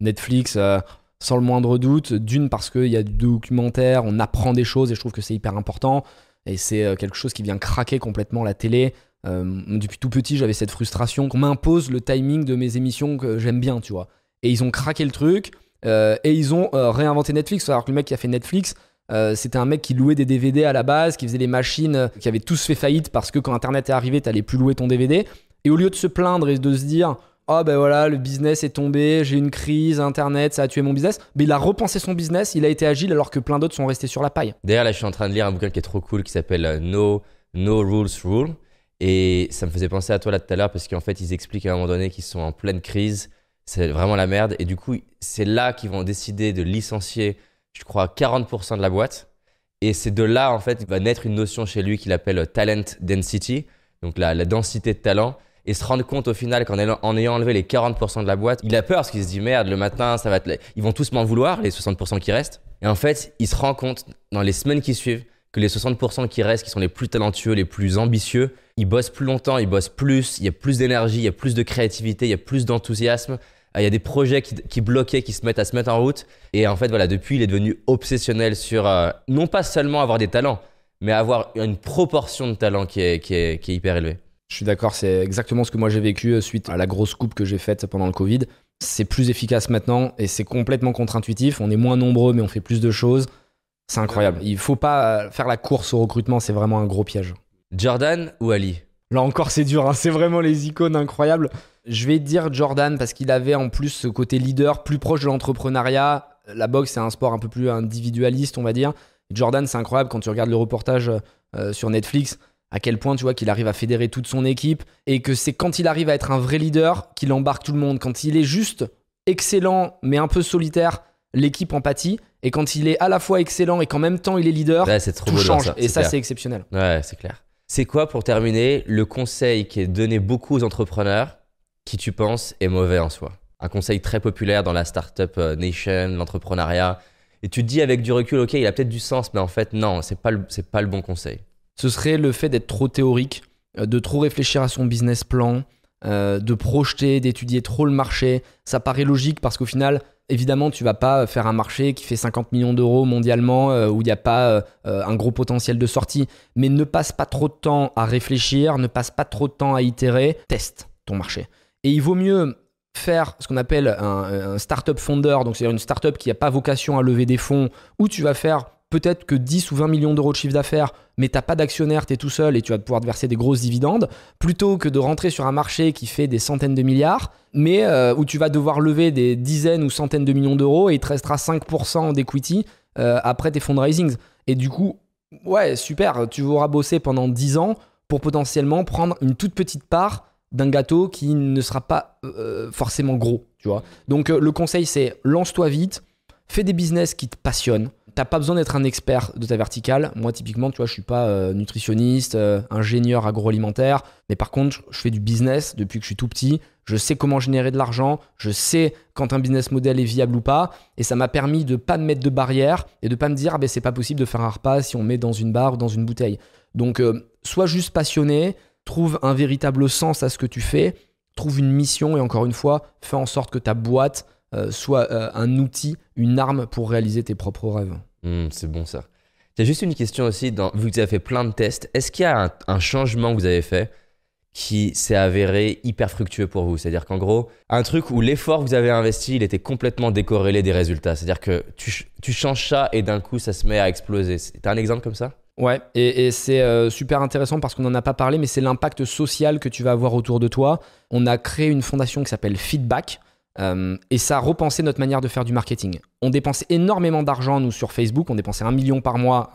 Netflix, euh, sans le moindre doute. D'une, parce qu'il y a du documentaire, on apprend des choses et je trouve que c'est hyper important. Et c'est euh, quelque chose qui vient craquer complètement la télé. Euh, depuis tout petit, j'avais cette frustration qu'on m'impose le timing de mes émissions que j'aime bien, tu vois. Et ils ont craqué le truc et ils ont réinventé Netflix. Alors que le mec qui a fait Netflix, euh, c'était un mec qui louait des DVD à la base, qui faisait les machines, euh, qui avaient tous fait faillite parce que quand Internet est arrivé, t'allais plus louer ton DVD. Et au lieu de se plaindre et de se dire oh ben voilà, le business est tombé, j'ai une crise, Internet, ça a tué mon business. Mais il a repensé son business, il a été agile alors que plein d'autres sont restés sur la paille. D'ailleurs, là, je suis en train de lire un bouquin qui est trop cool qui s'appelle euh, No, no Rules Rule. Et ça me faisait penser à toi là tout à l'heure parce qu'en fait, ils expliquent à un moment donné qu'ils sont en pleine crise. C'est vraiment la merde. Et du coup, c'est là qu'ils vont décider de licencier je crois, 40% de la boîte. Et c'est de là, en fait, va naître une notion chez lui qu'il appelle talent density, donc la, densité de talent. Et se rendre compte au final qu'en en ayant enlevé les 40% de la boîte, il a peur parce qu'il se dit merde, le matin, ça va être... ils vont tous m'en vouloir, les 60% qui restent. Et en fait, il se rend compte dans les semaines qui suivent que les 60% qui restent, qui sont les plus talentueux, les plus ambitieux, ils bossent plus longtemps, ils bossent plus, il y a plus d'énergie, il y a plus de créativité, il y a plus d'enthousiasme. Euh, il y a des projets qui, bloquaient, qui se mettent à se mettre en route. Et en fait, voilà, depuis, il est devenu obsessionnel sur euh, non pas seulement avoir des talents, mais avoir une proportion de talent qui est, qui est, qui est hyper élevée. Je suis d'accord, c'est exactement ce que moi j'ai vécu euh, suite à la grosse coupe que j'ai faite pendant le Covid. C'est plus efficace maintenant et c'est complètement contre-intuitif. On est moins nombreux, mais on fait plus de choses. C'est incroyable. Il faut pas faire la course au recrutement, c'est vraiment un gros piège. Jordan ou Ali? Là encore, c'est dur. Hein. C'est vraiment les icônes incroyables. Je vais dire Jordan parce qu'il avait en plus ce côté leader, plus proche de l'entrepreneuriat. La boxe, c'est un sport un peu plus individualiste, on va dire. Jordan, c'est incroyable quand tu regardes le reportage euh, sur Netflix, à quel point tu vois qu'il arrive à fédérer toute son équipe et que c'est quand il arrive à être un vrai leader qu'il embarque tout le monde. Quand il est juste excellent mais un peu solitaire, l'équipe empathie. Et quand il est à la fois excellent et qu'en même temps il est leader, tout change. Et ça, c'est exceptionnel. Ouais, c'est clair. C'est quoi, pour terminer, le conseil qui est donné beaucoup aux entrepreneurs qui, tu penses, est mauvais en soi? Un conseil très populaire dans la startup euh, nation, l'entrepreneuriat. Et tu te dis avec du recul, ok, il a peut-être du sens, mais en fait, non, c'est pas c'est pas le bon conseil. Ce serait le fait d'être trop théorique, euh, de trop réfléchir à son business plan, euh, de projeter, d'étudier trop le marché. Ça paraît logique parce qu'au final, évidemment, tu vas pas faire un marché qui fait 50 millions d'euros mondialement euh, où il n'y a pas euh, un gros potentiel de sortie. Mais ne passe pas trop de temps à réfléchir, ne passe pas trop de temps à itérer, teste ton marché. Et il vaut mieux faire ce qu'on appelle un, un startup founder, donc c'est-à-dire une startup qui n'a pas vocation à lever des fonds, où tu vas faire peut-être que 10 ou 20 millions d'euros de chiffre d'affaires, mais tu n'as pas d'actionnaire, tu es tout seul et tu vas pouvoir te verser des grosses dividendes, plutôt que de rentrer sur un marché qui fait des centaines de milliards, mais euh, où tu vas devoir lever des dizaines ou centaines de millions d'euros et il te restera 5% d'equity euh, après tes fundraisings. Et du coup, ouais, super, tu auras bossé pendant 10 ans pour potentiellement prendre une toute petite part d'un gâteau qui ne sera pas euh, forcément gros, tu. Donc le conseil c'est lance-toi vite, fais des business qui te passionnent, T'as pas besoin d'être un expert de ta verticale. Moi, typiquement, tu vois, je suis pas euh, nutritionniste, euh, ingénieur agroalimentaire, mais par contre, je fais du business depuis que je suis tout petit. Je sais comment générer de l'argent, je sais quand un business model est viable ou pas, et ça m'a permis de pas me mettre de barrière et de pas me dire, ah ben c'est pas possible de faire un repas si on met dans une barre ou dans une bouteille. Donc, euh, sois juste passionné, trouve un véritable sens à ce que tu fais, trouve une mission et encore une fois, fais en sorte que ta boîte euh, soit euh, un outil, une arme pour réaliser tes propres rêves. Hmm, c'est bon ça. J'ai juste une question aussi, dans, vu que vous avez fait plein de tests, est-ce qu'il y a un, un changement que vous avez fait qui s'est avéré hyper fructueux pour vous? C'est-à-dire qu'en gros, un truc où l'effort que vous avez investi, il était complètement décorrélé des résultats. C'est-à-dire que tu, tu changes ça et d'un coup, ça se met à exploser. T'as un exemple comme ça? Ouais, et, et c'est euh, super intéressant parce qu'on n'en a pas parlé, mais c'est l'impact social que tu vas avoir autour de toi. On a créé une fondation qui s'appelle Feedback. Euh, et ça a repensé notre manière de faire du marketing. On dépensait énormément d'argent, nous, sur Facebook. On dépensait un million par mois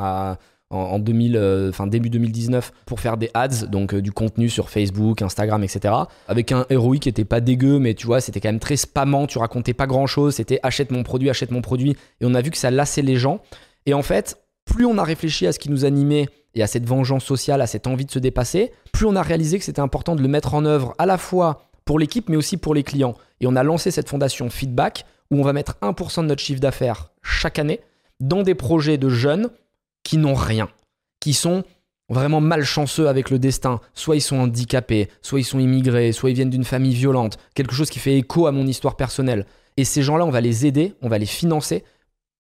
en, en 2000, euh, début 2019 pour faire des ads, donc euh, du contenu sur Facebook, Instagram, etc. Avec un ROI qui était pas dégueu, mais tu vois, c'était quand même très spammant. Tu racontais pas grand chose. C'était achète mon produit, achète mon produit. Et on a vu que ça lassait les gens. Et en fait, plus on a réfléchi à ce qui nous animait et à cette vengeance sociale, à cette envie de se dépasser, plus on a réalisé que c'était important de le mettre en œuvre à la fois pour l'équipe, mais aussi pour les clients. Et on a lancé cette fondation Feedback où on va mettre 1% de notre chiffre d'affaires chaque année dans des projets de jeunes qui n'ont rien, qui sont vraiment malchanceux avec le destin. Soit ils sont handicapés, soit ils sont immigrés, soit ils viennent d'une famille violente, quelque chose qui fait écho à mon histoire personnelle. Et ces gens-là, on va les aider, on va les financer.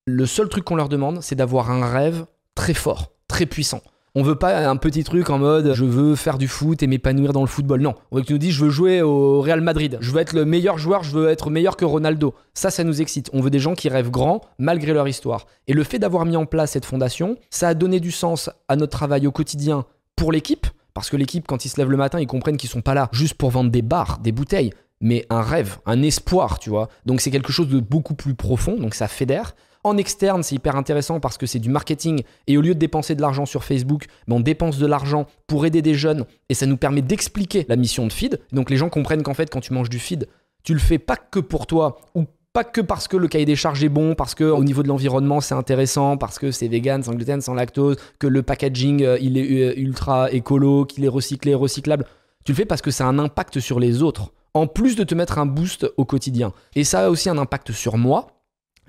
Le seul truc qu'on leur demande, c'est d'avoir un rêve très fort, très puissant. On veut pas un petit truc en mode je veux faire du foot et m'épanouir dans le football. Non, on veut que tu nous dises je veux jouer au Real Madrid, je veux être le meilleur joueur, je veux être meilleur que Ronaldo. Ça, ça nous excite. On veut des gens qui rêvent grand malgré leur histoire. Et le fait d'avoir mis en place cette fondation, ça a donné du sens à notre travail au quotidien pour l'équipe. Parce que l'équipe, quand ils se lèvent le matin, ils comprennent qu'ils sont pas là juste pour vendre des bars, des bouteilles, mais un rêve, un espoir, tu vois. Donc c'est quelque chose de beaucoup plus profond, donc ça fédère. En externe, c'est hyper intéressant parce que c'est du marketing et au lieu de dépenser de l'argent sur Facebook, ben, on dépense de l'argent pour aider des jeunes et ça nous permet d'expliquer la mission de feed. Donc les gens comprennent qu'en fait, quand tu manges du feed, tu le fais pas que pour toi ou pas que parce que le cahier des charges est bon, parce que au niveau de l'environnement c'est intéressant, parce que c'est vegan, sans gluten, sans lactose, que le packaging euh, il est euh, ultra écolo, qu'il est recyclé, recyclable. Tu le fais parce que ça a un impact sur les autres, en plus de te mettre un boost au quotidien. Et ça a aussi un impact sur moi,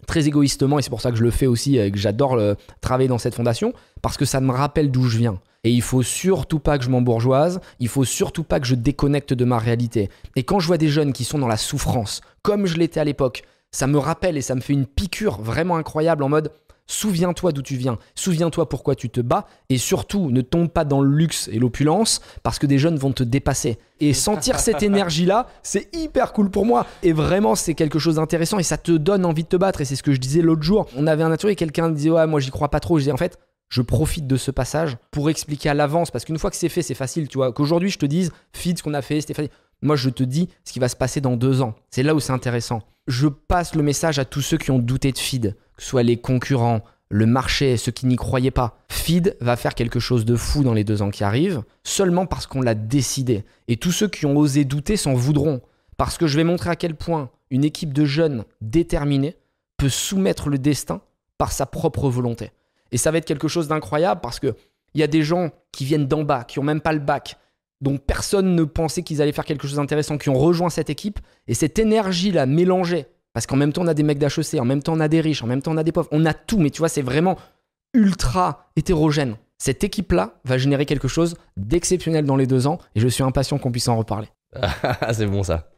très égoïstement, et c'est pour ça que je le fais aussi, et que j'adore le- travailler dans cette fondation, parce que ça me rappelle d'où je viens. Et il faut surtout pas que je m'embourgeoise, il faut surtout pas que je déconnecte de ma réalité. Et quand je vois des jeunes qui sont dans la souffrance, comme je l'étais à l'époque, ça me rappelle et ça me fait une piqûre vraiment incroyable en mode souviens-toi d'où tu viens, souviens-toi pourquoi tu te bats, et surtout ne tombe pas dans le luxe et l'opulence parce que des jeunes vont te dépasser. Et sentir cette énergie-là, c'est hyper cool pour moi. Et vraiment, c'est quelque chose d'intéressant et ça te donne envie de te battre. Et c'est ce que je disais l'autre jour. On avait un atelier, quelqu'un disait Ouais, moi j'y crois pas trop. Je disais En fait, je profite de ce passage pour expliquer à l'avance parce qu'une fois que c'est fait, c'est facile, tu vois. Qu'aujourd'hui je te dise, feed ce qu'on a fait, c'était. Moi, je te dis ce qui va se passer dans deux ans. C'est là où c'est intéressant. Je passe le message à tous ceux qui ont douté de feed, que ce soit les concurrents, le marché, ceux qui n'y croyaient pas. Feed va faire quelque chose de fou dans les deux ans qui arrivent, seulement parce qu'on l'a décidé. Et tous ceux qui ont osé douter s'en voudront. Parce que je vais montrer à quel point une équipe de jeunes déterminés peut soumettre le destin par sa propre volonté. Et ça va être quelque chose d'incroyable parce que il y a des gens qui viennent d'en bas, qui ont même pas le bac, dont personne ne pensait qu'ils allaient faire quelque chose d'intéressant, qui ont rejoint cette équipe. Et cette énergie-là mélangée, parce qu'en même temps on a des mecs d'HEC, en même temps on a des riches, en même temps on a des pauvres, on a tout, mais tu vois, c'est vraiment ultra hétérogène. Cette équipe-là va générer quelque chose d'exceptionnel dans les deux ans, et je suis impatient qu'on puisse en reparler. c'est bon ça.